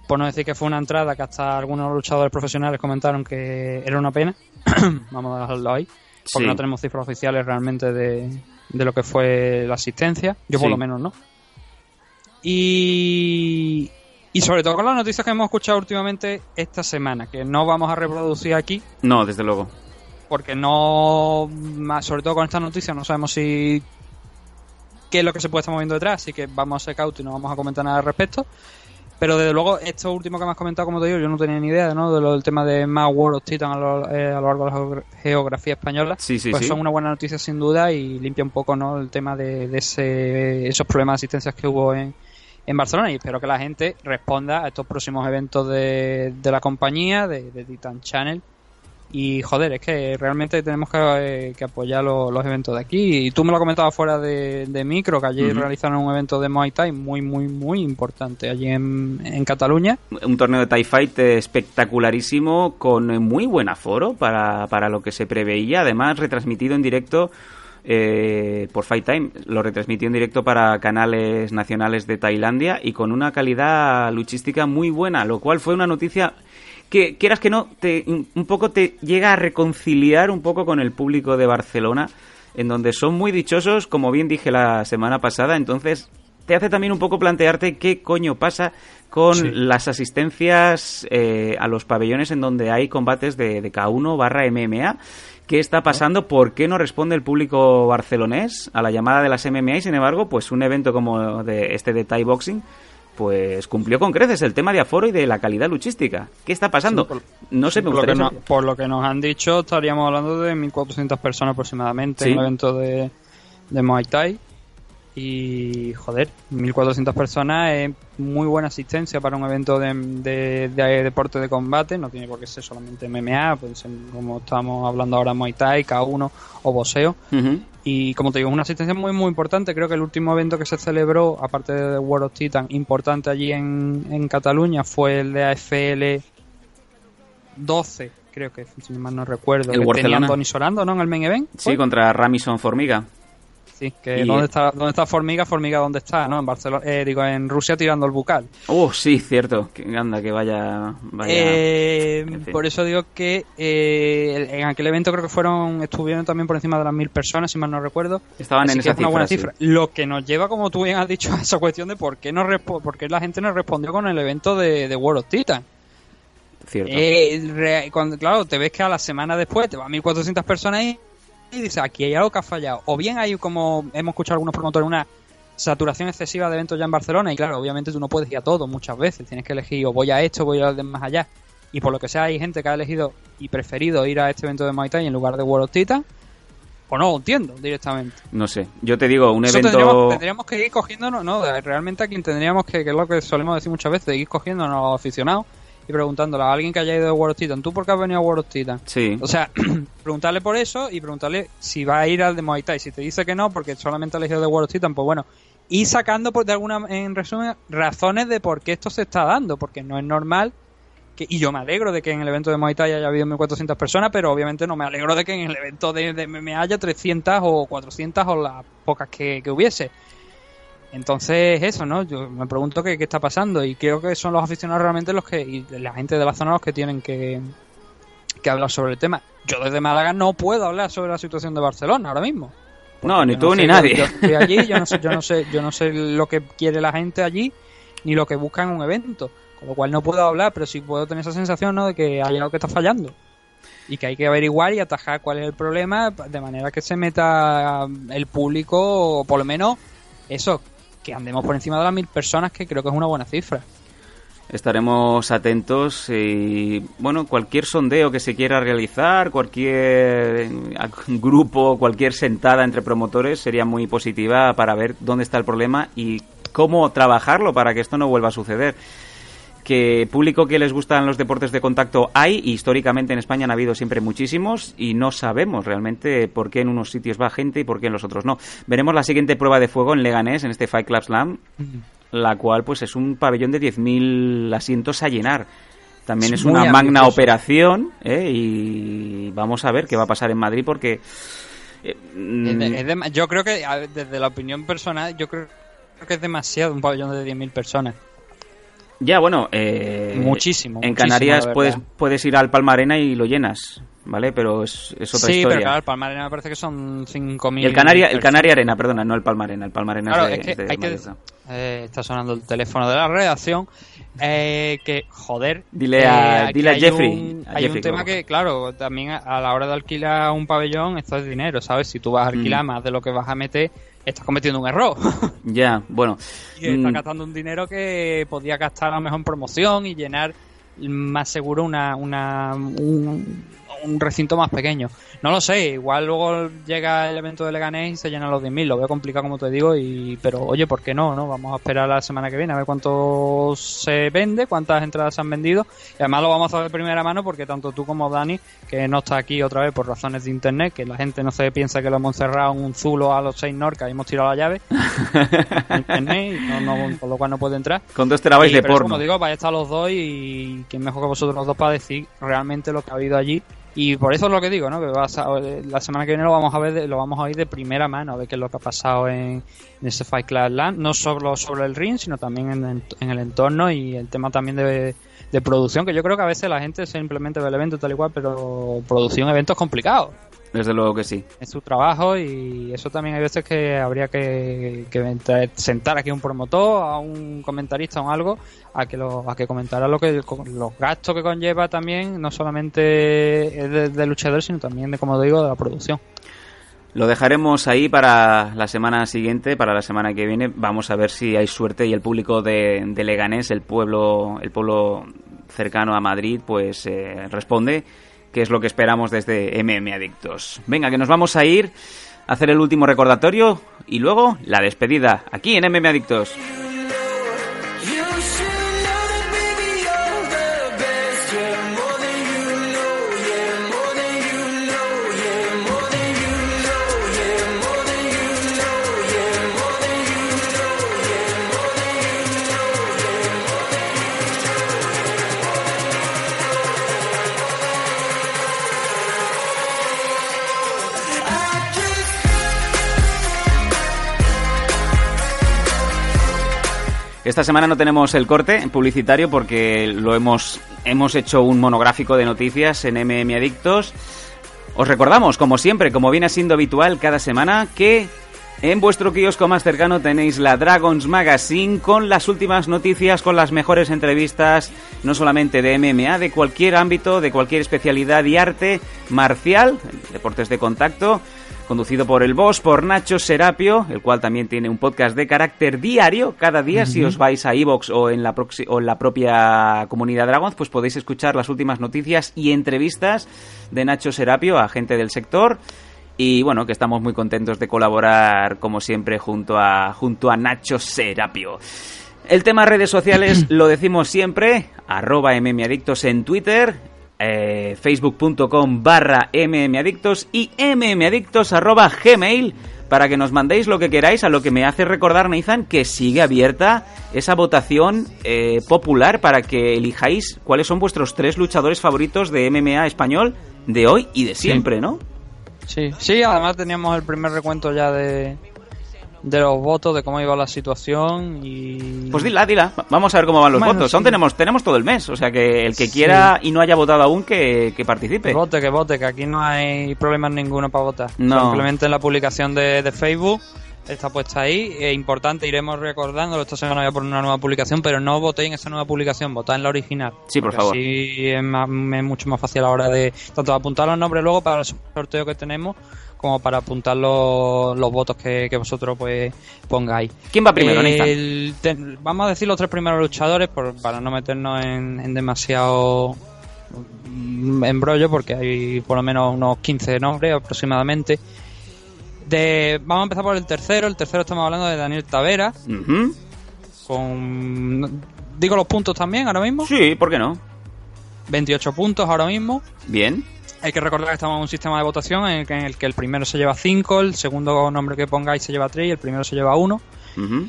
Por no decir que fue una entrada que hasta algunos luchadores profesionales comentaron que era una pena. Vamos a dejarlo ahí. Porque Sí. no tenemos cifras oficiales realmente de, de lo que fue la asistencia. Yo por lo menos no. Y, y sobre todo con las noticias que hemos escuchado últimamente esta semana, que no vamos a reproducir aquí, no, desde luego. porque no, más- sobre todo con estas noticias, no sabemos si qué es lo que se puede estar moviendo detrás, así que vamos a ser cautos y no vamos a comentar nada al respecto. Pero desde luego, esto último que me has comentado, como te digo, yo no tenía ni idea ¿no? de lo del tema de más World of Titan a lo, eh, a lo largo de la geogra- geografía española. Sí, sí, pues sí. son una buena noticia sin duda y limpia un poco ¿no? el tema de, de ese, esos problemas de asistencias que hubo en, en Barcelona y espero que la gente responda a estos próximos eventos de, de la compañía, de, de Titan Channel. Y joder, es que realmente tenemos que, eh, que apoyar lo- los eventos de aquí. Y tú me lo comentabas fuera de, de micro, que allí realizaron un evento de Muay Thai muy, muy, muy importante allí en, en Cataluña. Un torneo de TIE Fight espectacularísimo, con muy buen aforo para, para lo que se preveía. Además, retransmitido en directo eh, por Fight Time. Lo retransmitió en directo para canales nacionales de Tailandia y con una calidad luchística muy buena, lo cual fue una noticia que, quieras que no, te, un poco te llega a reconciliar un poco con el público de Barcelona, en donde son muy dichosos, como bien dije la semana pasada, entonces te hace también un poco plantearte qué coño pasa con Sí. las asistencias eh, a los pabellones en donde hay combates de, de K1 barra MMA. ¿Qué está pasando? ¿Por qué no responde el público barcelonés a la llamada de las MMA? Y sin embargo, pues un evento como de este de Thai Boxing, pues cumplió con creces el tema de aforo y de la calidad luchística. ¿Qué está pasando? Sí, por- no sé, me por, lo que no- por lo que nos han dicho, estaríamos hablando de 1.400 personas aproximadamente Sí. en el evento de, de Muay Thai. Y joder, 1.400 personas es muy buena asistencia para un evento de, de- de deporte de combate. No tiene por qué ser solamente MMA, puede ser como estamos hablando ahora Muay Thai, K1 o boxeo. Ujú. Y como te digo, es una asistencia muy muy importante. Creo que el último evento que se celebró, aparte de World of Titan, importante allí en, en Cataluña, fue el de AFL 12, creo que, si mal no recuerdo. El que tenía Tony Sorando, ¿no? En el main event. Sí, contra Ramison Formiga. Sí, que Y- ¿dónde, está, ¿dónde está Formiga? Formiga, ¿dónde está? ¿No? En Barcelona, eh, digo, en Rusia tirando el bucal. Oh, sí, cierto. Que anda, que vaya. vaya... Eh, en fin. por eso digo que eh, en aquel evento creo que fueron estuvieron también por encima de las mil personas, si mal no recuerdo. Estaban Así en que esa es una buena cifra. Lo que nos lleva, como tú bien has dicho, a esa cuestión de por qué, no por qué la gente no respondió con el evento de, de World of Titan. Cierto. Eh, re- cuando, claro, te ves que a la semana después te van 1400 personas ahí y dices, aquí hay algo que ha fallado. O bien hay, como hemos escuchado algunos promotores, una saturación excesiva de eventos ya en Barcelona. Y claro, obviamente tú no puedes ir a todo muchas veces. Tienes que elegir o voy a esto o voy a ir más allá. Y por lo que sea, hay gente que ha elegido y preferido ir a este evento de Muay Thai en lugar de World of Titan. O no, lo entiendo directamente. No sé. Yo te digo, un Eso evento. tendríamos, tendríamos que ir cogiéndonos, no, realmente a quien tendríamos que, que es lo que solemos decir muchas veces, ir cogiéndonos a los aficionados y preguntándole a alguien que haya ido a World of Titan, ¿tú por qué has venido a World of Titan? Sí. O sea, preguntarle por eso y preguntarle si va a ir al de Muay Thai. Si te dice que no, porque solamente ha elegido de World of Titan, pues bueno. Y sacando, por, de alguna, en resumen, razones de por qué esto se está dando, porque no es normal. Que, y yo me alegro de que en el evento de Muay Thai haya habido 1.400 personas, pero obviamente no me alegro de que en el evento de, de MMA haya 300 o 400 o las pocas que, que hubiese. Entonces, eso, ¿no? Yo me pregunto qué, qué está pasando y creo que son los aficionados realmente los que, y la gente de la zona los que tienen que, que hablar sobre el tema. Yo desde Málaga no puedo hablar sobre la situación de Barcelona ahora mismo. No, ni tú no ni nadie. Yo, yo estoy allí, yo no sé, yo no sé, yo no sé lo que quiere la gente allí ni lo que busca en un evento, con lo cual no puedo hablar, pero sí puedo tener esa sensación, ¿no? De que hay algo que está fallando y que hay que averiguar y atajar cuál es el problema de manera que se meta el público, o por lo menos eso, que andemos por encima de las mil personas, que creo que es una buena cifra. Estaremos atentos y, bueno, cualquier sondeo que se quiera realizar, cualquier grupo, cualquier sentada entre promotores sería muy positiva para ver dónde está el problema y cómo trabajarlo para que esto no vuelva a suceder. Que público que les gustan los deportes de contacto hay, y históricamente en España han habido siempre muchísimos, y no sabemos realmente por qué en unos sitios va gente y por qué en los otros no. Veremos la siguiente prueba de fuego en Leganés, en este Fight Club Slam, la cual pues es un pabellón de 10.000 asientos a llenar. También Es una magna operación ¿eh? y vamos a ver qué va a pasar en Madrid porque... eh, de- yo creo que, desde la opinión personal, yo creo que es demasiado un pabellón de 10.000 personas. Ya, bueno, eh, Muchísimo, En muchísimo, Canarias puedes, puedes ir al Palma Arena y lo llenas, ¿vale? Pero es, es otra sí, historia. pero claro, el Palma Arena me parece que son 5.000. Y el Canaria, el. Canaria Arena, perdona, no el Palma Arena. El Palma Arena Claro, es es de, que es de hay que Mallorca. eh, está sonando el teléfono de la redacción. Eh, que, joder. Dile a- eh, dile a Jeffrey, Un, a hay Jeffrey un tema que claro, también a, a la hora de alquilar un pabellón, esto es dinero, ¿sabes? Si tú vas a alquilar Mm. más de lo que vas a meter, estás cometiendo un error. Ya, bueno. y estás mm, gastando un dinero que podía gastar a lo mejor en promoción y llenar más seguro una, una un, un recinto más pequeño. No lo sé, igual luego llega el evento de Leganés y se llenan los 10.000, lo veo complicado como te digo, y pero oye, ¿por qué no? no Vamos a esperar la semana que viene a ver cuánto se vende, cuántas entradas se han vendido, y además lo vamos a hacer de primera mano porque tanto tú como Dani, que no está aquí otra vez por razones de internet, que la gente no se piensa que lo hemos encerrado en un zulo a los seis Norca y hemos tirado la llave, internet, y no, no- por lo cual no puede entrar. Con dos terabytes Y, de porno. Como digo, vaya a estar los dos y quién mejor que vosotros los dos para decir realmente lo que ha habido allí. Y por eso es lo que digo, ¿no? Que vas a- la semana que viene lo vamos a ver, de- lo vamos a oír de primera mano, ver qué es lo que ha pasado en, en ese Fight Club Land, no solo sobre el ring, sino también en, en el entorno y el tema también de, de producción, que yo creo que a veces la gente simplemente ve el evento tal y cual, pero producción, eventos complicados Desde luego que sí. es su trabajo y eso también hay veces que habría que, que sentar aquí a un promotor, a un comentarista o algo, a que lo, a que comentara lo que los gastos que conlleva también, no solamente es de, de luchador, sino también de, como digo, de la producción. Lo dejaremos ahí para la semana siguiente, para la semana que viene. Vamos a ver si hay suerte y el público de, Leganés, el pueblo, el pueblo cercano a Madrid, pues eh, responde, que es lo que esperamos desde MM Adictos. Venga, que nos vamos a ir a hacer el último recordatorio y luego la despedida aquí en MM Adictos. Esta semana no tenemos el corte publicitario porque lo hemos, hemos hecho un monográfico de noticias en MM Adictos. Os recordamos, como siempre, como viene siendo habitual cada semana, que en vuestro kiosco más cercano tenéis la Dragons Magazine con las últimas noticias, con las mejores entrevistas, no solamente de MMA, de cualquier ámbito, de cualquier especialidad y arte marcial, deportes de contacto, conducido por el boss, por Nacho Serapio, el cual también tiene un podcast de carácter diario. Cada día, si os vais a iVoox o, en la o en la propia comunidad Dragons, pues podéis escuchar las últimas noticias y entrevistas de Nacho Serapio a gente del sector. Y bueno, que estamos muy contentos de colaborar, como siempre, junto a, junto a Nacho Serapio. El tema redes sociales lo decimos siempre, arroba mmadictos en Twitter, eh, facebook.com barra mmadictos y mmadictos arroba gmail para que nos mandéis lo que queráis, a lo que me hace recordar, Nathan, que sigue abierta esa votación eh, popular para que elijáis cuáles son vuestros tres luchadores favoritos de MMA español de hoy y de siempre, ¿no? Sí, sí, además teníamos el primer recuento ya de, de los votos, de cómo iba la situación y... Pues dila, dila. Va- Vamos a ver cómo van los Bueno, votos. sí. Aún tenemos, tenemos todo el mes. O sea que el que Sí. quiera y no haya votado aún, que, que participe. Que vote, que vote, que aquí no hay problemas ninguno para votar. No. Simplemente en la publicación de, de Facebook está puesta ahí. Es importante, iremos recordándolo. Esta semana voy a poner una nueva publicación, pero no votéis en esa nueva publicación, votad en la original. Sí, por favor. Así es, más- es mucho más fácil a la hora de tanto apuntar los nombres luego para el sorteo que tenemos como para apuntar los, los votos que, que vosotros pues pongáis. ¿Quién va primero, te- vamos a decir los tres primeros luchadores por- para no meternos en, en demasiado mm, embrollo porque hay por lo menos unos 15 nombres aproximadamente. De, vamos a empezar por el tercero. El tercero estamos hablando de Daniel Tavera. Con. Digo los puntos también ahora mismo. Sí, ¿por qué no? 28 puntos ahora mismo. Bien. Hay que recordar que estamos en un sistema de votación en el que, en el, que el primero se lleva 5, el segundo nombre que pongáis se lleva 3 y el primero se lleva 1. Ujú.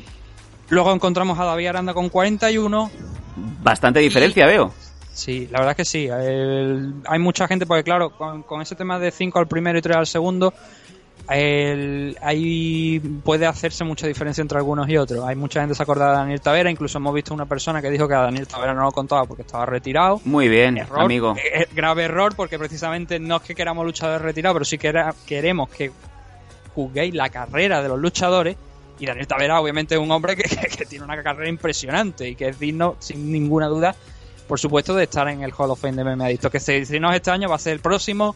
Luego encontramos a David Aranda con 41. Bastante diferencia veo. Sí, la verdad es que sí. El- hay mucha gente, porque claro, con, con ese tema de 5 al primero y 3 al segundo, el- ahí puede hacerse mucha diferencia entre algunos y otros. Hay mucha gente que se acuerda de Daniel Tavera, incluso hemos visto una persona que dijo que a Daniel Tavera no lo contaba porque estaba retirado. Muy bien, Error, amigo. eh, eh, grave error porque precisamente no es que queramos luchadores retirados, pero sí que era- queremos que juzguéis la carrera de los luchadores. Y Daniel Tavera, obviamente, es un hombre que, que- que tiene una carrera impresionante y que es digno, sin ninguna duda, por supuesto, de estar en el Hall of Fame de MMA Adicto. Que si, si no es este año, va a ser el próximo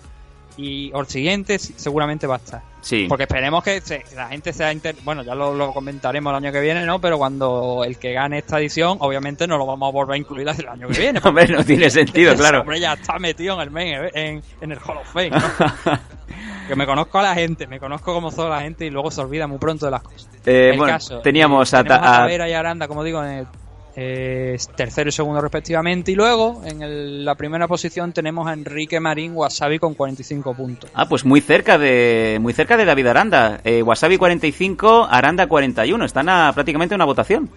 y el siguiente, seguramente va a estar. Sí. Porque esperemos que se- la gente sea. inter- Bueno, ya lo, lo comentaremos el año que viene, ¿no? Pero cuando el que gane esta edición, obviamente no lo vamos a volver a incluir el año que viene. Hombre, no tiene sentido, claro. hombre ya está metido en el main en, en el Hall of Fame. ¿no? que me conozco a la gente, me conozco como son la gente y luego se olvida muy pronto de las cosas. Eh, bueno, caso, teníamos eh, a, a- y Aranda, como digo, en el eh, tercero y segundo respectivamente. Y luego, en el- la primera posición, tenemos a Enrique Marín Wasabi con 45 puntos. Ah, pues muy cerca de muy cerca de David Aranda. Eh, Wasabi 45, Aranda 41. Están a prácticamente una votación.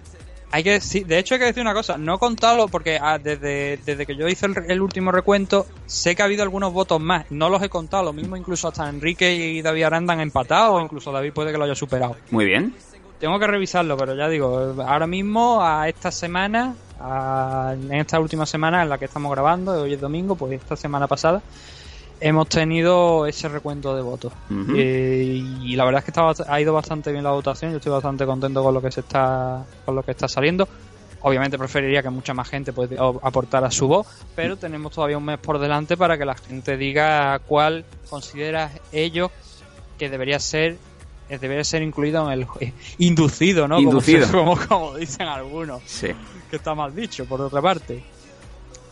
Hay que decir, de hecho hay que decir una cosa, no he contado porque ah, desde, desde que yo hice el, el último recuento sé que ha habido algunos votos más, no los he contado, lo mismo incluso hasta Enrique y David Aranda han empatado o incluso David puede que lo haya superado. Muy bien. Tengo que revisarlo, pero ya digo, ahora mismo a esta semana, a- en esta última semana en la que estamos grabando, hoy es domingo, pues esta semana pasada, hemos tenido ese recuento de votos. Eh, y la verdad es que está bast- ha ido bastante bien la votación, yo estoy bastante contento con lo que se está, con lo que está saliendo. Obviamente preferiría que mucha más gente pues, aportara su voz, pero tenemos todavía un mes por delante para que la gente diga cuál considera ellos que debería ser debería ser incluido en el eh, inducido, ¿no? Como Inducido. se- Como, como dicen algunos, Sí. que está mal dicho, por otra parte.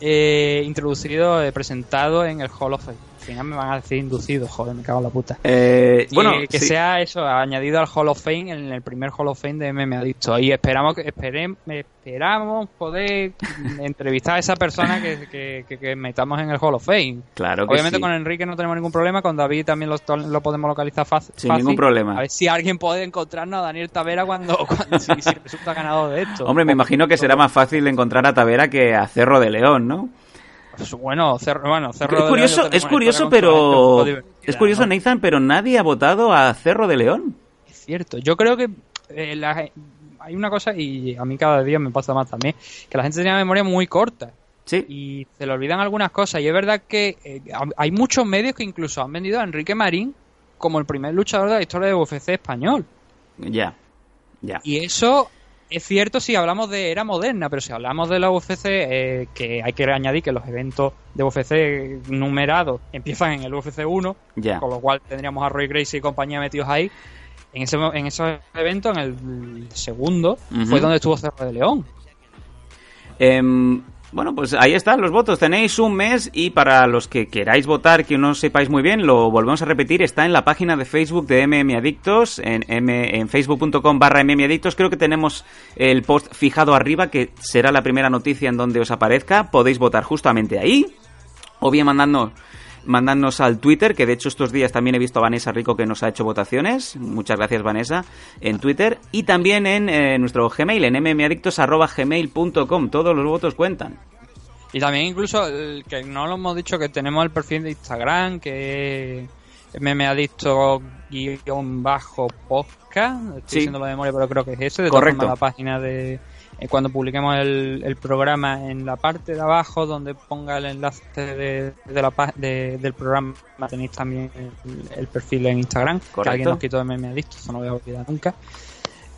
Eh, introducido, eh, presentado en el Hall of Fame. Al final me van a decir inducido, joder, me cago en la puta. Eh, Y bueno, que sí. sea eso, añadido al Hall of Fame, en el primer Hall of Fame de MM Adicto. Y esperamos que esperem- esperamos poder entrevistar a esa persona que, que- que- que metamos en el Hall of Fame. Claro que Obviamente sí. con Enrique no tenemos ningún problema, con David también lo, lo podemos localizar fácil. Sin ningún problema. A ver si alguien puede encontrarnos a Daniel Tavera cuando, cuando si, si resulta ganador de esto. Hombre, me imagino que será más fácil encontrar a Tavera que a Cerro de León, ¿no? Pues Bueno, Cerro, bueno, Cerro Es de curioso, León ya es curioso, pero es curioso, ¿no? Nathan, pero nadie ha votado a Cerro de León. Es cierto. Yo creo que eh, la- hay una cosa, y a mí cada día me pasa más también, que la gente tiene una memoria muy corta. Sí. Y se le olvidan algunas cosas. Y es verdad que eh, hay muchos medios que incluso han vendido a Enrique Marín como el primer luchador de la historia de UFC español. Ya, ya. Y eso es cierto si hablamos de era moderna, pero si hablamos de la UFC, eh, que hay que añadir que los eventos de UFC numerados empiezan en el UFC 1, Ya. con lo cual tendríamos a Roy Gracie y compañía metidos ahí. En, ese, en esos eventos, en el segundo, fue donde estuvo Cerro de León. Em, bueno, pues ahí están los votos. Tenéis un mes y para los que queráis votar, que no sepáis muy bien, lo volvemos a repetir. Está en la página de Facebook de MM Adictos, en, M- en facebook.com barra Adictos. Creo que tenemos el post fijado arriba, que será la primera noticia en donde os aparezca. Podéis votar justamente ahí. O bien mandando mandadnos al Twitter, que de hecho estos días también he visto a Vanessa Rico que nos ha hecho votaciones. Muchas gracias, Vanessa, en Twitter. Y también en eh, nuestro Gmail, en mmadictos.gmail.com. Todos los votos cuentan. Y también incluso, el que no lo hemos dicho, que tenemos el perfil de Instagram, que es mmadicto guion bajo podcast. Estoy Sí. diciendo la memoria, pero creo que es ese. De Correcto. la página de... cuando publiquemos el, el programa en la parte de abajo donde ponga el enlace de, de la de- del programa. Tenéis también el, el perfil en Instagram que alguien nos quitó de meme adicto eso no lo voy a olvidar nunca.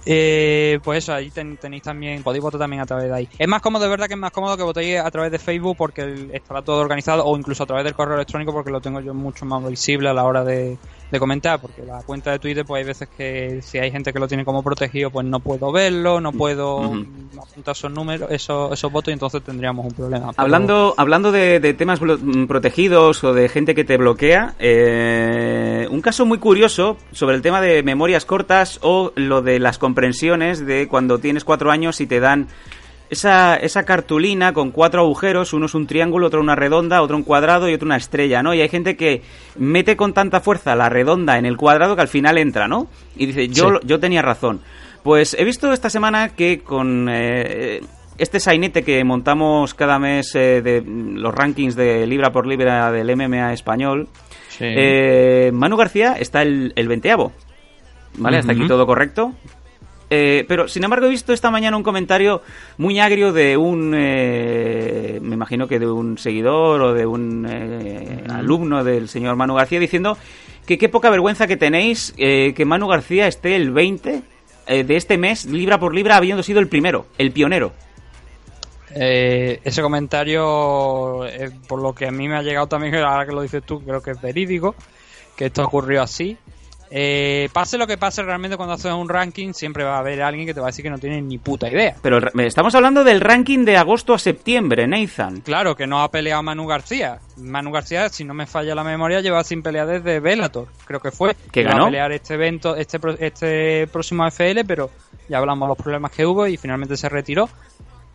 Eh, pues eso, ahí ten- tenéis también, podéis votar también a través de ahí. Es más cómodo, de verdad que es más cómodo que votéis a través de Facebook porque estará todo organizado o incluso a través del correo electrónico porque lo tengo yo mucho más visible a la hora de, de comentar porque la cuenta de Twitter pues hay veces que si hay gente que lo tiene como protegido pues no puedo verlo, no puedo Ujú. apuntar esos números, esos, esos votos y entonces tendríamos un problema. Pero- Hablando, hablando de, de temas blo- mm, protegidos o de gente que te bloquea, eh, un caso muy curioso sobre el tema de memorias cortas o lo de las comprensiones de cuando tienes cuatro años y te dan esa, esa cartulina con cuatro agujeros, uno es un triángulo, otro una redonda, otro un cuadrado y otro una estrella, ¿no? Y hay gente que mete con tanta fuerza la redonda en el cuadrado que al final entra, ¿no? Y dice, yo, yo tenía razón. Pues he visto esta semana que con eh, este sainete que montamos cada mes eh, de los rankings de libra por libra del MMA español, eh, Manu García está el, el veinteavo. ¿Vale? Hasta aquí todo correcto. Eh, pero, sin embargo, he visto esta mañana un comentario muy agrio de un, eh, me imagino que de un seguidor o de un eh, alumno del señor Manu García diciendo que qué poca vergüenza que tenéis eh, que Manu García esté el 20 eh, de este mes, libra por libra, habiendo sido el primero, el pionero. Eh, ese comentario, eh, por lo que a mí me ha llegado también, ahora que lo dices tú, creo que es verídico, que esto ocurrió así. Eh, pase lo que pase, realmente cuando haces un ranking, siempre va a haber alguien que te va a decir que no tiene ni puta idea. Pero estamos hablando del ranking de agosto a septiembre, Nathan. Claro, que no ha peleado Manu García. Manu García, si no me falla la memoria, lleva sin pelear desde Bellator, creo que fue. ¿Que ganó? a pelear este evento, este, este próximo FL, pero ya hablamos de los problemas que hubo y finalmente se retiró.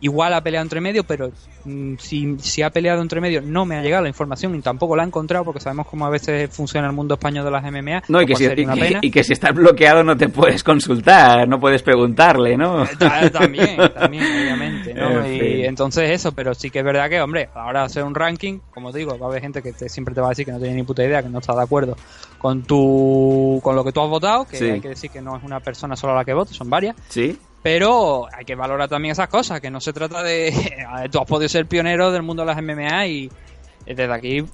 Igual ha peleado entre medio, pero mm, si, si ha peleado entre medio no me ha llegado la información y tampoco la he encontrado porque sabemos cómo a veces funciona el mundo español de las MMA. No, y lo que, si, y, y que si estás bloqueado no te puedes consultar, no puedes preguntarle, ¿no? Ta- También, también, obviamente, ¿no? En y fin. entonces eso, pero sí que es verdad que, hombre, ahora hacer un ranking, como digo, va a haber gente que te- siempre te va a decir que no tiene ni puta idea, que no está de acuerdo con tu con lo que tú has votado, que Sí. hay que decir que no es una persona sola la que vota, son varias, Sí. Pero hay que valorar también esas cosas, que no se trata de... tú has podido ser pionero del mundo de las MMA y desde aquí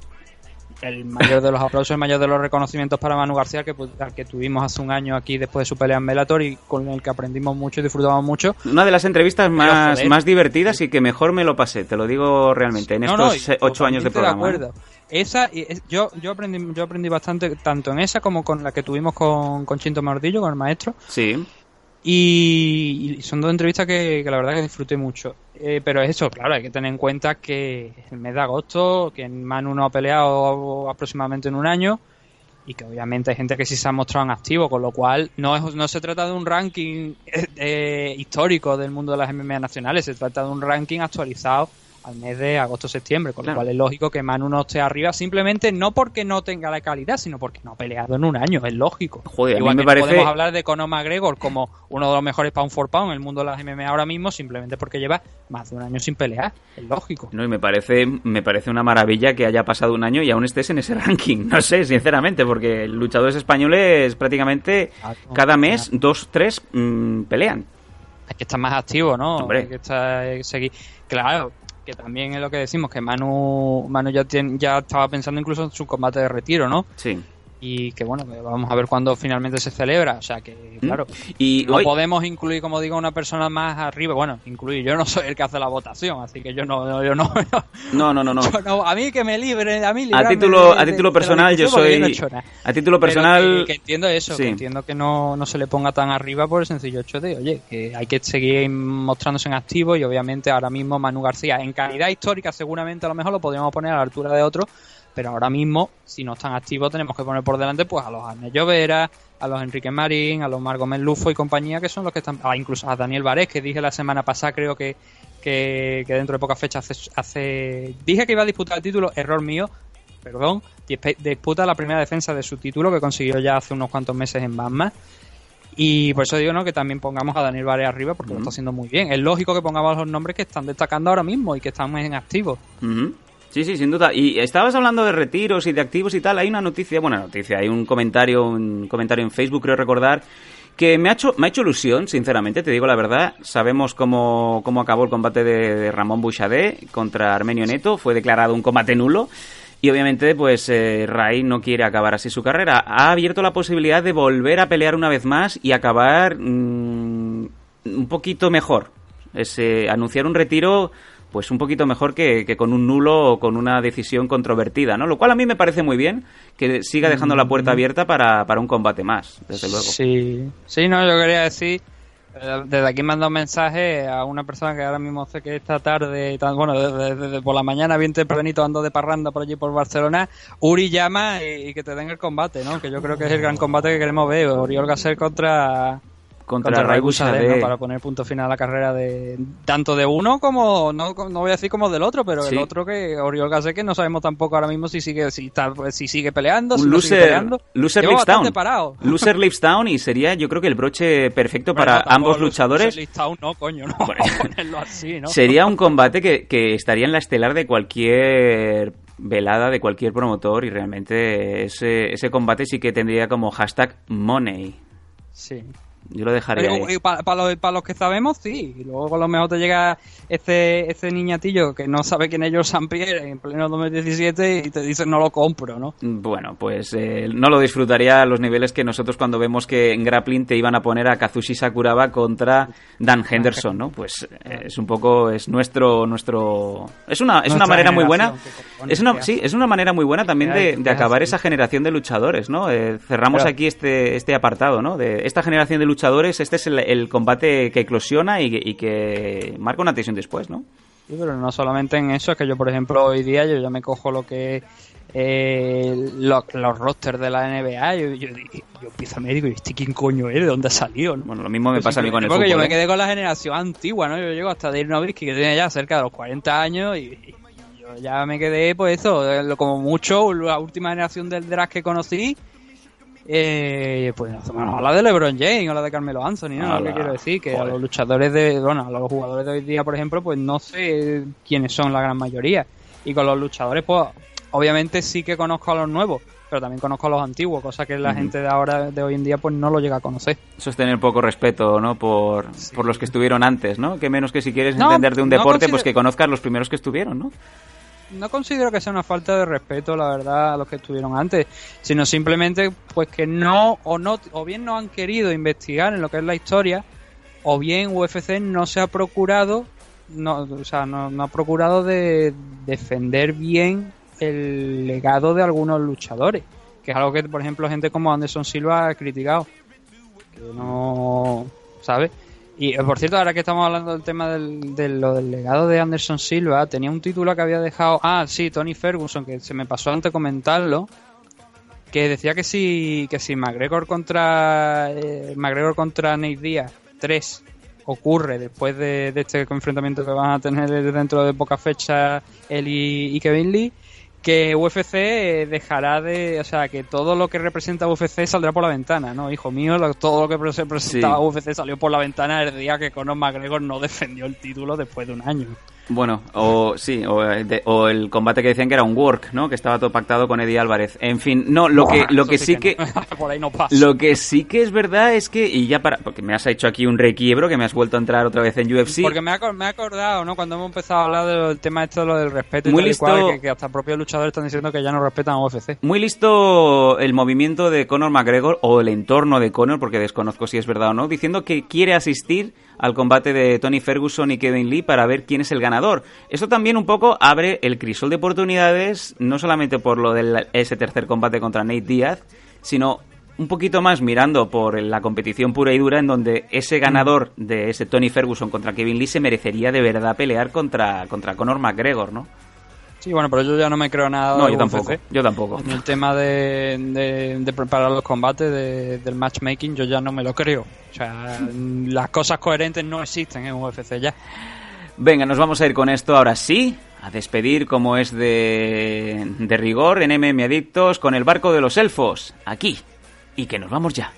el mayor de los aplausos, el mayor de los reconocimientos para Manu García, que, pu- al que tuvimos hace un año aquí después de su pelea en Bellator y con el que aprendimos mucho y disfrutamos mucho. Una de las entrevistas más, más divertidas y que mejor me lo pasé, te lo digo realmente, en No, estos no, eh, ocho años de programa. ¿eh? acuerdo. Esa, yo, yo aprendí, yo aprendí bastante tanto en esa como con la que tuvimos con, con Chinto Mordillo, con el maestro. Sí. Y, son dos entrevistas que, la verdad que disfruté mucho. Eh, pero es eso, claro, hay que tener en cuenta que el mes de agosto, que Manu no ha peleado aproximadamente en un año, y que obviamente hay gente que sí se ha mostrado en activo, con lo cual no, es, no se trata de un ranking eh, histórico del mundo de las MMA nacionales, se trata de un ranking actualizado al mes de agosto-septiembre, con Claro. lo cual es lógico que Manu no esté arriba, simplemente no porque no tenga la calidad, sino porque no ha peleado en un año, es lógico. Joder, a mí Igual me que no parece- podemos hablar de Conor McGregor como uno de los mejores pound for pound en el mundo de las MMA ahora mismo, simplemente porque lleva más de un año sin pelear, es lógico. No, y me parece, me parece una maravilla que haya pasado un año y aún estés en ese ranking. No sé, sinceramente, porque luchadores españoles prácticamente cada mes dos, tres mm, pelean. hay que estar más activo, ¿no? Hombre. Hay que estar, que seguir. Claro, que también es lo que decimos, que Manu, Manu ya, tiene- ya estaba pensando incluso en su combate de retiro, ¿no? Sí. Y que bueno, vamos a ver cuándo finalmente se celebra. O sea que, claro, Y no hoy- podemos incluir, como digo, una persona más arriba. Bueno, incluir, yo no soy el que hace la votación, así que yo no, no- yo no, No, no, no, no. yo no- a mí que me libre, a mí A título, de- a título personal, yo soy. no. A título personal. que, que entiendo eso, sí. que entiendo que no, no se le ponga tan arriba por el sencillo hecho de, oye, que hay que seguir mostrándose en activo y obviamente ahora mismo Manu García, en calidad histórica seguramente a lo mejor lo podríamos poner a la altura de otro, pero ahora mismo, si no están activos, tenemos que poner por delante pues a los Arne Llovera, a los Enrique Marín, a los Margot Lufo y compañía, que son los que están, ah, incluso a Daniel Varés, que dije la semana pasada, creo que, que, que dentro de pocas fechas hace, hace- Dije que iba a disputar el título, error mío, perdón, disputa la primera defensa de su título que consiguió ya hace unos cuantos meses en Batman. Y por eso digo ¿no? que también pongamos a Daniel Varés arriba porque lo está haciendo muy bien. Es lógico que pongamos los nombres que están destacando ahora mismo y que están en activo. Sí, sí, sin duda. Y estabas hablando de retiros y de activos y tal. Hay una noticia, buena noticia, hay un comentario, un comentario en Facebook, creo recordar, que me ha hecho, me ha hecho ilusión, sinceramente, te digo la verdad. Sabemos cómo, cómo acabó el combate de, Ramón Bouchardé contra Armenio Neto. Fue declarado un combate nulo. Y obviamente, pues eh, Ray no quiere acabar así su carrera. Ha abierto la posibilidad de volver a pelear una vez más y acabar mm, un poquito mejor. Es, eh, anunciar un retiro pues un poquito mejor que, que con un nulo o con una decisión controvertida, ¿no? Lo cual a mí me parece muy bien que siga dejando la puerta abierta para, para un combate más, desde luego. Sí, sí, no, yo quería decir, eh, desde aquí mando un mensaje a una persona que ahora mismo sé que esta tarde, bueno, desde, desde por la mañana bien tempranito ando de parranda por allí por Barcelona, Uri llama y, y que te den el combate, ¿no? Que yo creo que es el gran combate que queremos ver, Oriol Gasser contra... Contra Ray Bouchardé. ¿no? Para poner punto final a la carrera de tanto de uno como no, no voy a decir como del otro, pero Sí. el otro que Oriol Gasset que no sabemos tampoco ahora mismo si sigue si está si sigue peleando, si Un sigue loser, peleando. loser bastante down. parado. Loser down y sería yo creo que el broche perfecto para ambos luchadores. lo he listado, no, coño, no. Ponerlo así, ¿no? Sería un combate que, que estaría en la estelar de cualquier velada de cualquier promotor y realmente ese, ese combate sí que tendría como hashtag money. Sí. Yo lo dejaría ahí. Para los, que sabemos, sí. Y luego a lo mejor te llega ese, ese niñatillo que no sabe quién es George St. Pierre en pleno 2017 y te dice no lo compro, ¿no? Bueno, pues eh, no lo disfrutaría a los niveles que nosotros cuando vemos que en grappling te iban a poner a Kazushi Sakuraba contra Dan Henderson, ¿no? Pues eh, es un poco es nuestro nuestro es una es una manera muy buena es una sí es una manera muy buena también de, de acabar esa generación de luchadores, ¿no? Eh, cerramos Pero- aquí este este apartado, ¿no? De esta generación de luchadores, este es el, el combate que eclosiona y, que- y que marca una tensión después, ¿no? Sí, pero no solamente en eso, es que yo, por ejemplo, hoy día yo ya me cojo lo que eh, lo- los rosters de la NBA. Yo, yo, yo empiezo a me digo, ¿y este quién coño es? ¿De dónde ha salido? no? Bueno, lo mismo me pasa a mí con el Porque fútbol. yo me ¿eh? quedé con la generación antigua, ¿no? Yo llego hasta Dirk Nowitzki, que tiene ya cerca de los 40 años, y, y yo ya me quedé, pues eso, eh, como mucho, la última generación del draft que conocí. Eh, pues no vamos a hablar de LeBron James o la de Carmelo Anthony, ¿no? Lo que quiero decir, que a los luchadores de, bueno, a los jugadores de hoy día, por ejemplo, pues no sé quiénes son la gran mayoría. Y con los luchadores, pues obviamente sí que conozco a los nuevos, pero también conozco a los antiguos, cosa que la gente de ahora, de hoy en día, pues no lo llega a conocer. Eso es tener poco respeto, ¿no? Por, por los que estuvieron antes, ¿no? Que menos que si quieres No, entender de un no deporte, pues que conozcas los primeros que estuvieron, ¿no? No considero que sea una falta de respeto, la verdad, a los que estuvieron antes, sino simplemente pues que no o no o bien no han querido investigar en lo que es la historia, o bien UFC no se ha procurado, no, o sea, no, no ha procurado de defender bien el legado de algunos luchadores, que es algo que por ejemplo gente como Anderson Silva ha criticado, que no, ¿sabes? Y eh, por cierto, ahora que estamos hablando del tema del, de lo del legado de Anderson Silva, tenía un título que había dejado. Ah, sí, Tony Ferguson, que se me pasó antes comentarlo. Que decía que si, que si McGregor contra eh, McGregor contra Nate Diaz 3 ocurre después de, de este enfrentamiento que van a tener dentro de poca fecha él y Kevin Lee, que UFC eh, dejará de, o sea, que todo lo que representa UFC saldrá por la ventana, ¿no? Hijo mío, lo- todo lo que pre- presentaba Sí. UFC salió por la ventana el día que Conor McGregor no defendió el título después de un año. Bueno, o sí, o, eh, de- o el combate que decían que era un work, ¿no? Que estaba todo pactado con Eddie Álvarez. En fin, no, lo que, lo eso que sí que... no. Por ahí no pasa. Lo que sí que es verdad es que, y ya para, porque me has hecho aquí un requiebro, que me has vuelto a entrar otra vez en UFC. Porque me he, acor- me he acordado, ¿no? Cuando hemos empezado a hablar del tema esto de lo del respeto y Muy tal y listo. cual, que, que hasta propios luchadores están diciendo que ya no respetan a UFC. Muy listo el movimiento de Conor McGregor o el entorno de Conor, porque desconozco si es verdad o no, diciendo que quiere asistir al combate de Tony Ferguson y Kevin Lee para ver quién es el ganador. Esto también un poco abre el crisol de oportunidades, no solamente por lo de ese tercer combate contra Nate Diaz, sino un poquito más mirando por la competición pura y dura en donde ese ganador de ese Tony Ferguson contra Kevin Lee se merecería de verdad pelear contra, contra Conor McGregor, ¿no? Sí, bueno, pero yo ya no me creo nada No, de yo UFC. tampoco, yo tampoco. En el tema de, de- de preparar los combates, de- del matchmaking, yo ya no me lo creo. O sea, las cosas coherentes no existen en UFC ya. Venga, nos vamos a ir con esto ahora sí, a despedir como es de, de rigor en MM Adictos con el barco de los elfos, aquí, y que nos vamos ya.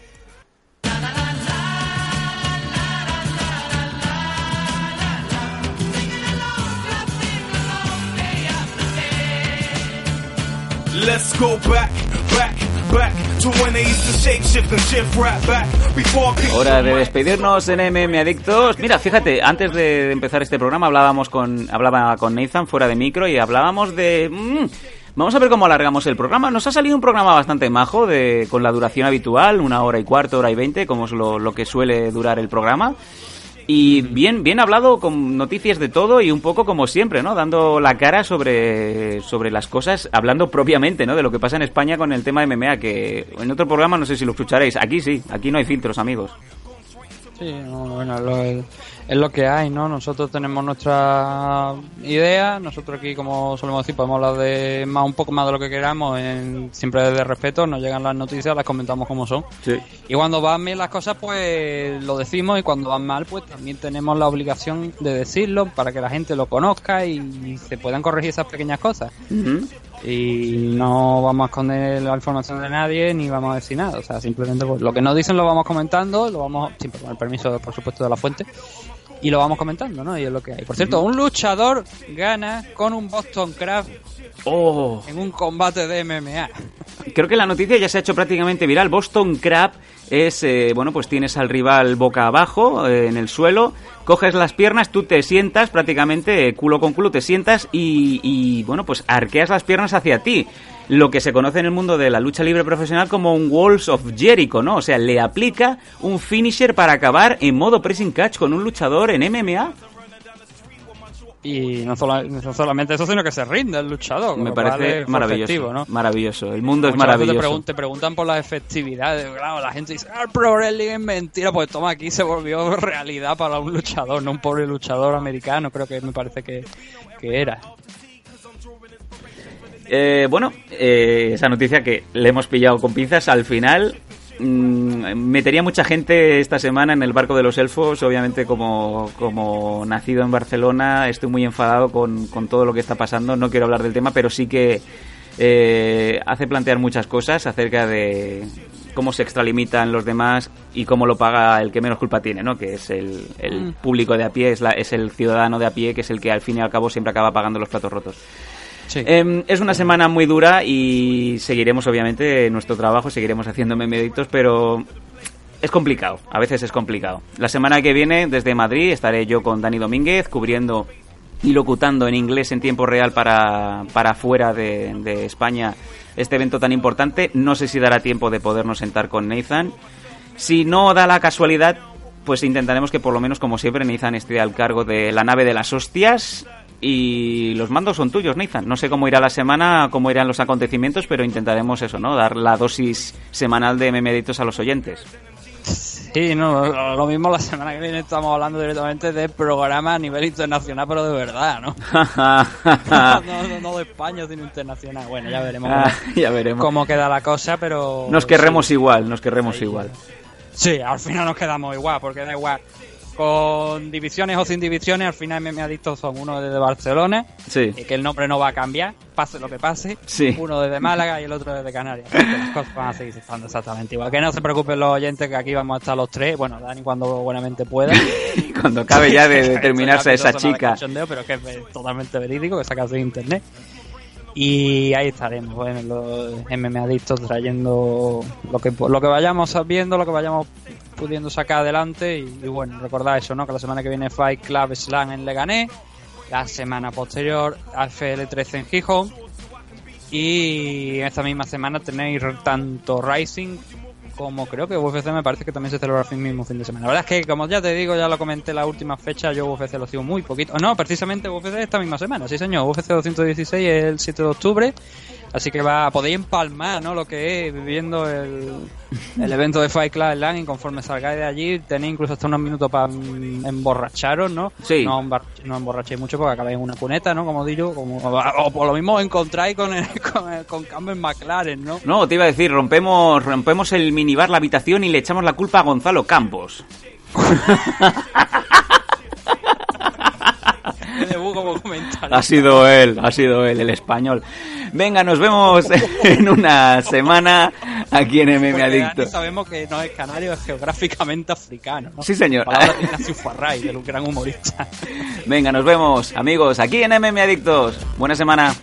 Let's go back, back, back to when they used to shape shift and shift right back before people. Hora de despedirnos en MM Adictos. Mira, fíjate, antes de empezar este programa hablábamos con, hablaba con Nathan fuera de micro y hablábamos de... mm, vamos a ver cómo alargamos el programa. Nos ha salido un programa bastante majo, de, con la duración habitual, una hora y cuarto, hora y veinte, como es lo, lo que suele durar el programa. Y bien, bien hablado, con noticias de todo y un poco como siempre, ¿no? Dando la cara sobre, sobre las cosas, hablando propiamente, ¿no? De lo que pasa en España con el tema MMA, que en otro programa no sé si lo escucharéis. Aquí sí, aquí no hay filtros, amigos. Sí, no, bueno, lo- es lo que hay, ¿no? Nosotros tenemos nuestra idea, nosotros aquí, como solemos decir, podemos hablar de más un poco más de lo que queramos, en- siempre desde respeto, nos llegan las noticias, las comentamos como son. Sí. Y cuando van bien las cosas, pues lo decimos, y cuando van mal, pues también tenemos la obligación de decirlo para que la gente lo conozca y se puedan corregir esas pequeñas cosas. Y no vamos a esconder la información de nadie ni vamos a decir nada. O sea, simplemente pues, lo que nos dicen lo vamos comentando, lo vamos, siempre con el permiso, por supuesto, de la fuente. Y lo vamos comentando, ¿no? Y es lo que hay. Por cierto, un luchador gana con un Boston Crab Oh. en un combate de MMA. Creo que la noticia ya se ha hecho prácticamente viral. Boston Crab es, eh, bueno, pues tienes al rival boca abajo eh, en el suelo, coges las piernas, tú te sientas prácticamente eh, culo con culo, te sientas y, y, bueno, pues arqueas las piernas hacia ti. Lo que se conoce en el mundo de la lucha libre profesional como un Walls of Jericho, ¿no? O sea, le aplica un finisher para acabar en modo pressing catch con un luchador en MMA. Y no, no solamente eso, sino que se rinde el luchador. Me parece maravilloso. efectivo, ¿no? Maravilloso. El mundo es Muchas maravilloso. Te, pregun- te preguntan por las efectividades. Claro, la gente dice, ah, el pro wrestling es mentira. Pues toma, aquí se volvió realidad para un luchador, no un pobre luchador americano, creo que me parece que, que era. Eh, bueno, eh, esa noticia que le hemos pillado con pinzas al final. mm, metería mucha gente esta semana en el barco de los elfos. Obviamente, como, como nacido en Barcelona, estoy muy enfadado con, con todo lo que está pasando. No quiero hablar del tema, pero sí que eh, hace plantear muchas cosas acerca de cómo se extralimitan los demás y cómo lo paga el que menos culpa tiene, ¿no? Que es el, el Mm. público de a pie, es, la- es el ciudadano de a pie, que es el que al fin y al cabo siempre acaba pagando los platos rotos. Em, es una semana muy dura y seguiremos, obviamente, nuestro trabajo, seguiremos haciendo memeditos, pero es complicado, a veces es complicado. La semana que viene, desde Madrid, estaré yo con Dani Domínguez cubriendo y locutando en inglés en tiempo real para, para fuera de España este evento tan importante. No sé si dará tiempo de podernos sentar con Nathan. Si no da la casualidad, pues intentaremos que por lo menos, como siempre, Nathan esté al cargo de la nave de las hostias. Y los mandos son tuyos, Nathan. No sé cómo irá la semana, cómo irán los acontecimientos, pero intentaremos eso, ¿no? Dar la dosis semanal de memeditos a los oyentes. Sí, no, lo, mismo la semana que viene estamos hablando directamente de programa a nivel internacional, pero de verdad, ¿no? no, no, no de España, sino internacional. Bueno, ya veremos Ah, cómo, ya veremos. cómo queda la cosa, pero... Nos querremos sí. igual, nos querremos igual. Sí, al final nos quedamos igual, porque da igual con divisiones o sin divisiones, al final me Adictos son uno desde Barcelona, Sí. y que el nombre no va a cambiar, pase lo que pase. Sí. Uno desde Málaga y el otro desde Canarias. Las cosas van a seguir estando exactamente igual. Que no se preocupen los oyentes que aquí vamos a estar los tres. Bueno, Dani cuando buenamente pueda. Cuando acabe ya de, de Esto terminarse ya esa chica. pero que es totalmente verídico, que saca de internet. Y ahí estaremos, bueno, los MMA Adictos trayendo lo que, lo que vayamos viendo, lo que vayamos pudiendo sacar adelante. Y, bueno, recordad eso, ¿no? Que la semana que viene Fight Club Slam en Leganés, la semana posterior AFL 13 en Gijón. Y esta misma semana tenéis tanto Rising como creo que UFC me parece que también se celebra el mismo fin de semana. La verdad es que, como ya te digo, ya lo comenté la última fecha, yo UFC lo sigo muy poquito. No, precisamente UFC esta misma semana, sí señor, UFC 216 es el 7 de octubre. Así que va, podéis empalmar, ¿no? Lo que es viviendo el, el evento de Fight Club Land y conforme salgáis de allí tenéis incluso hasta unos minutos para emborracharos, ¿no? Sí. No, no emborrachéis mucho porque acabáis en una cuneta, ¿no? Como digo, como, o por lo mismo os encontráis con, el, con, el- con Campbell McLaren, ¿no? No, te iba a decir, rompemos, rompemos el minibar, la habitación y le echamos la culpa a Gonzalo Campos. Ha sido él, ha sido él, el español. Venga, nos vemos en una semana aquí en MM Porque Adicto. Sabemos que no es canario, es geográficamente africano, ¿no? Sí, señor. Palabra de Ignacio Farray, del gran humorista. Venga, nos vemos, amigos, aquí en MM Adictos. Buena semana.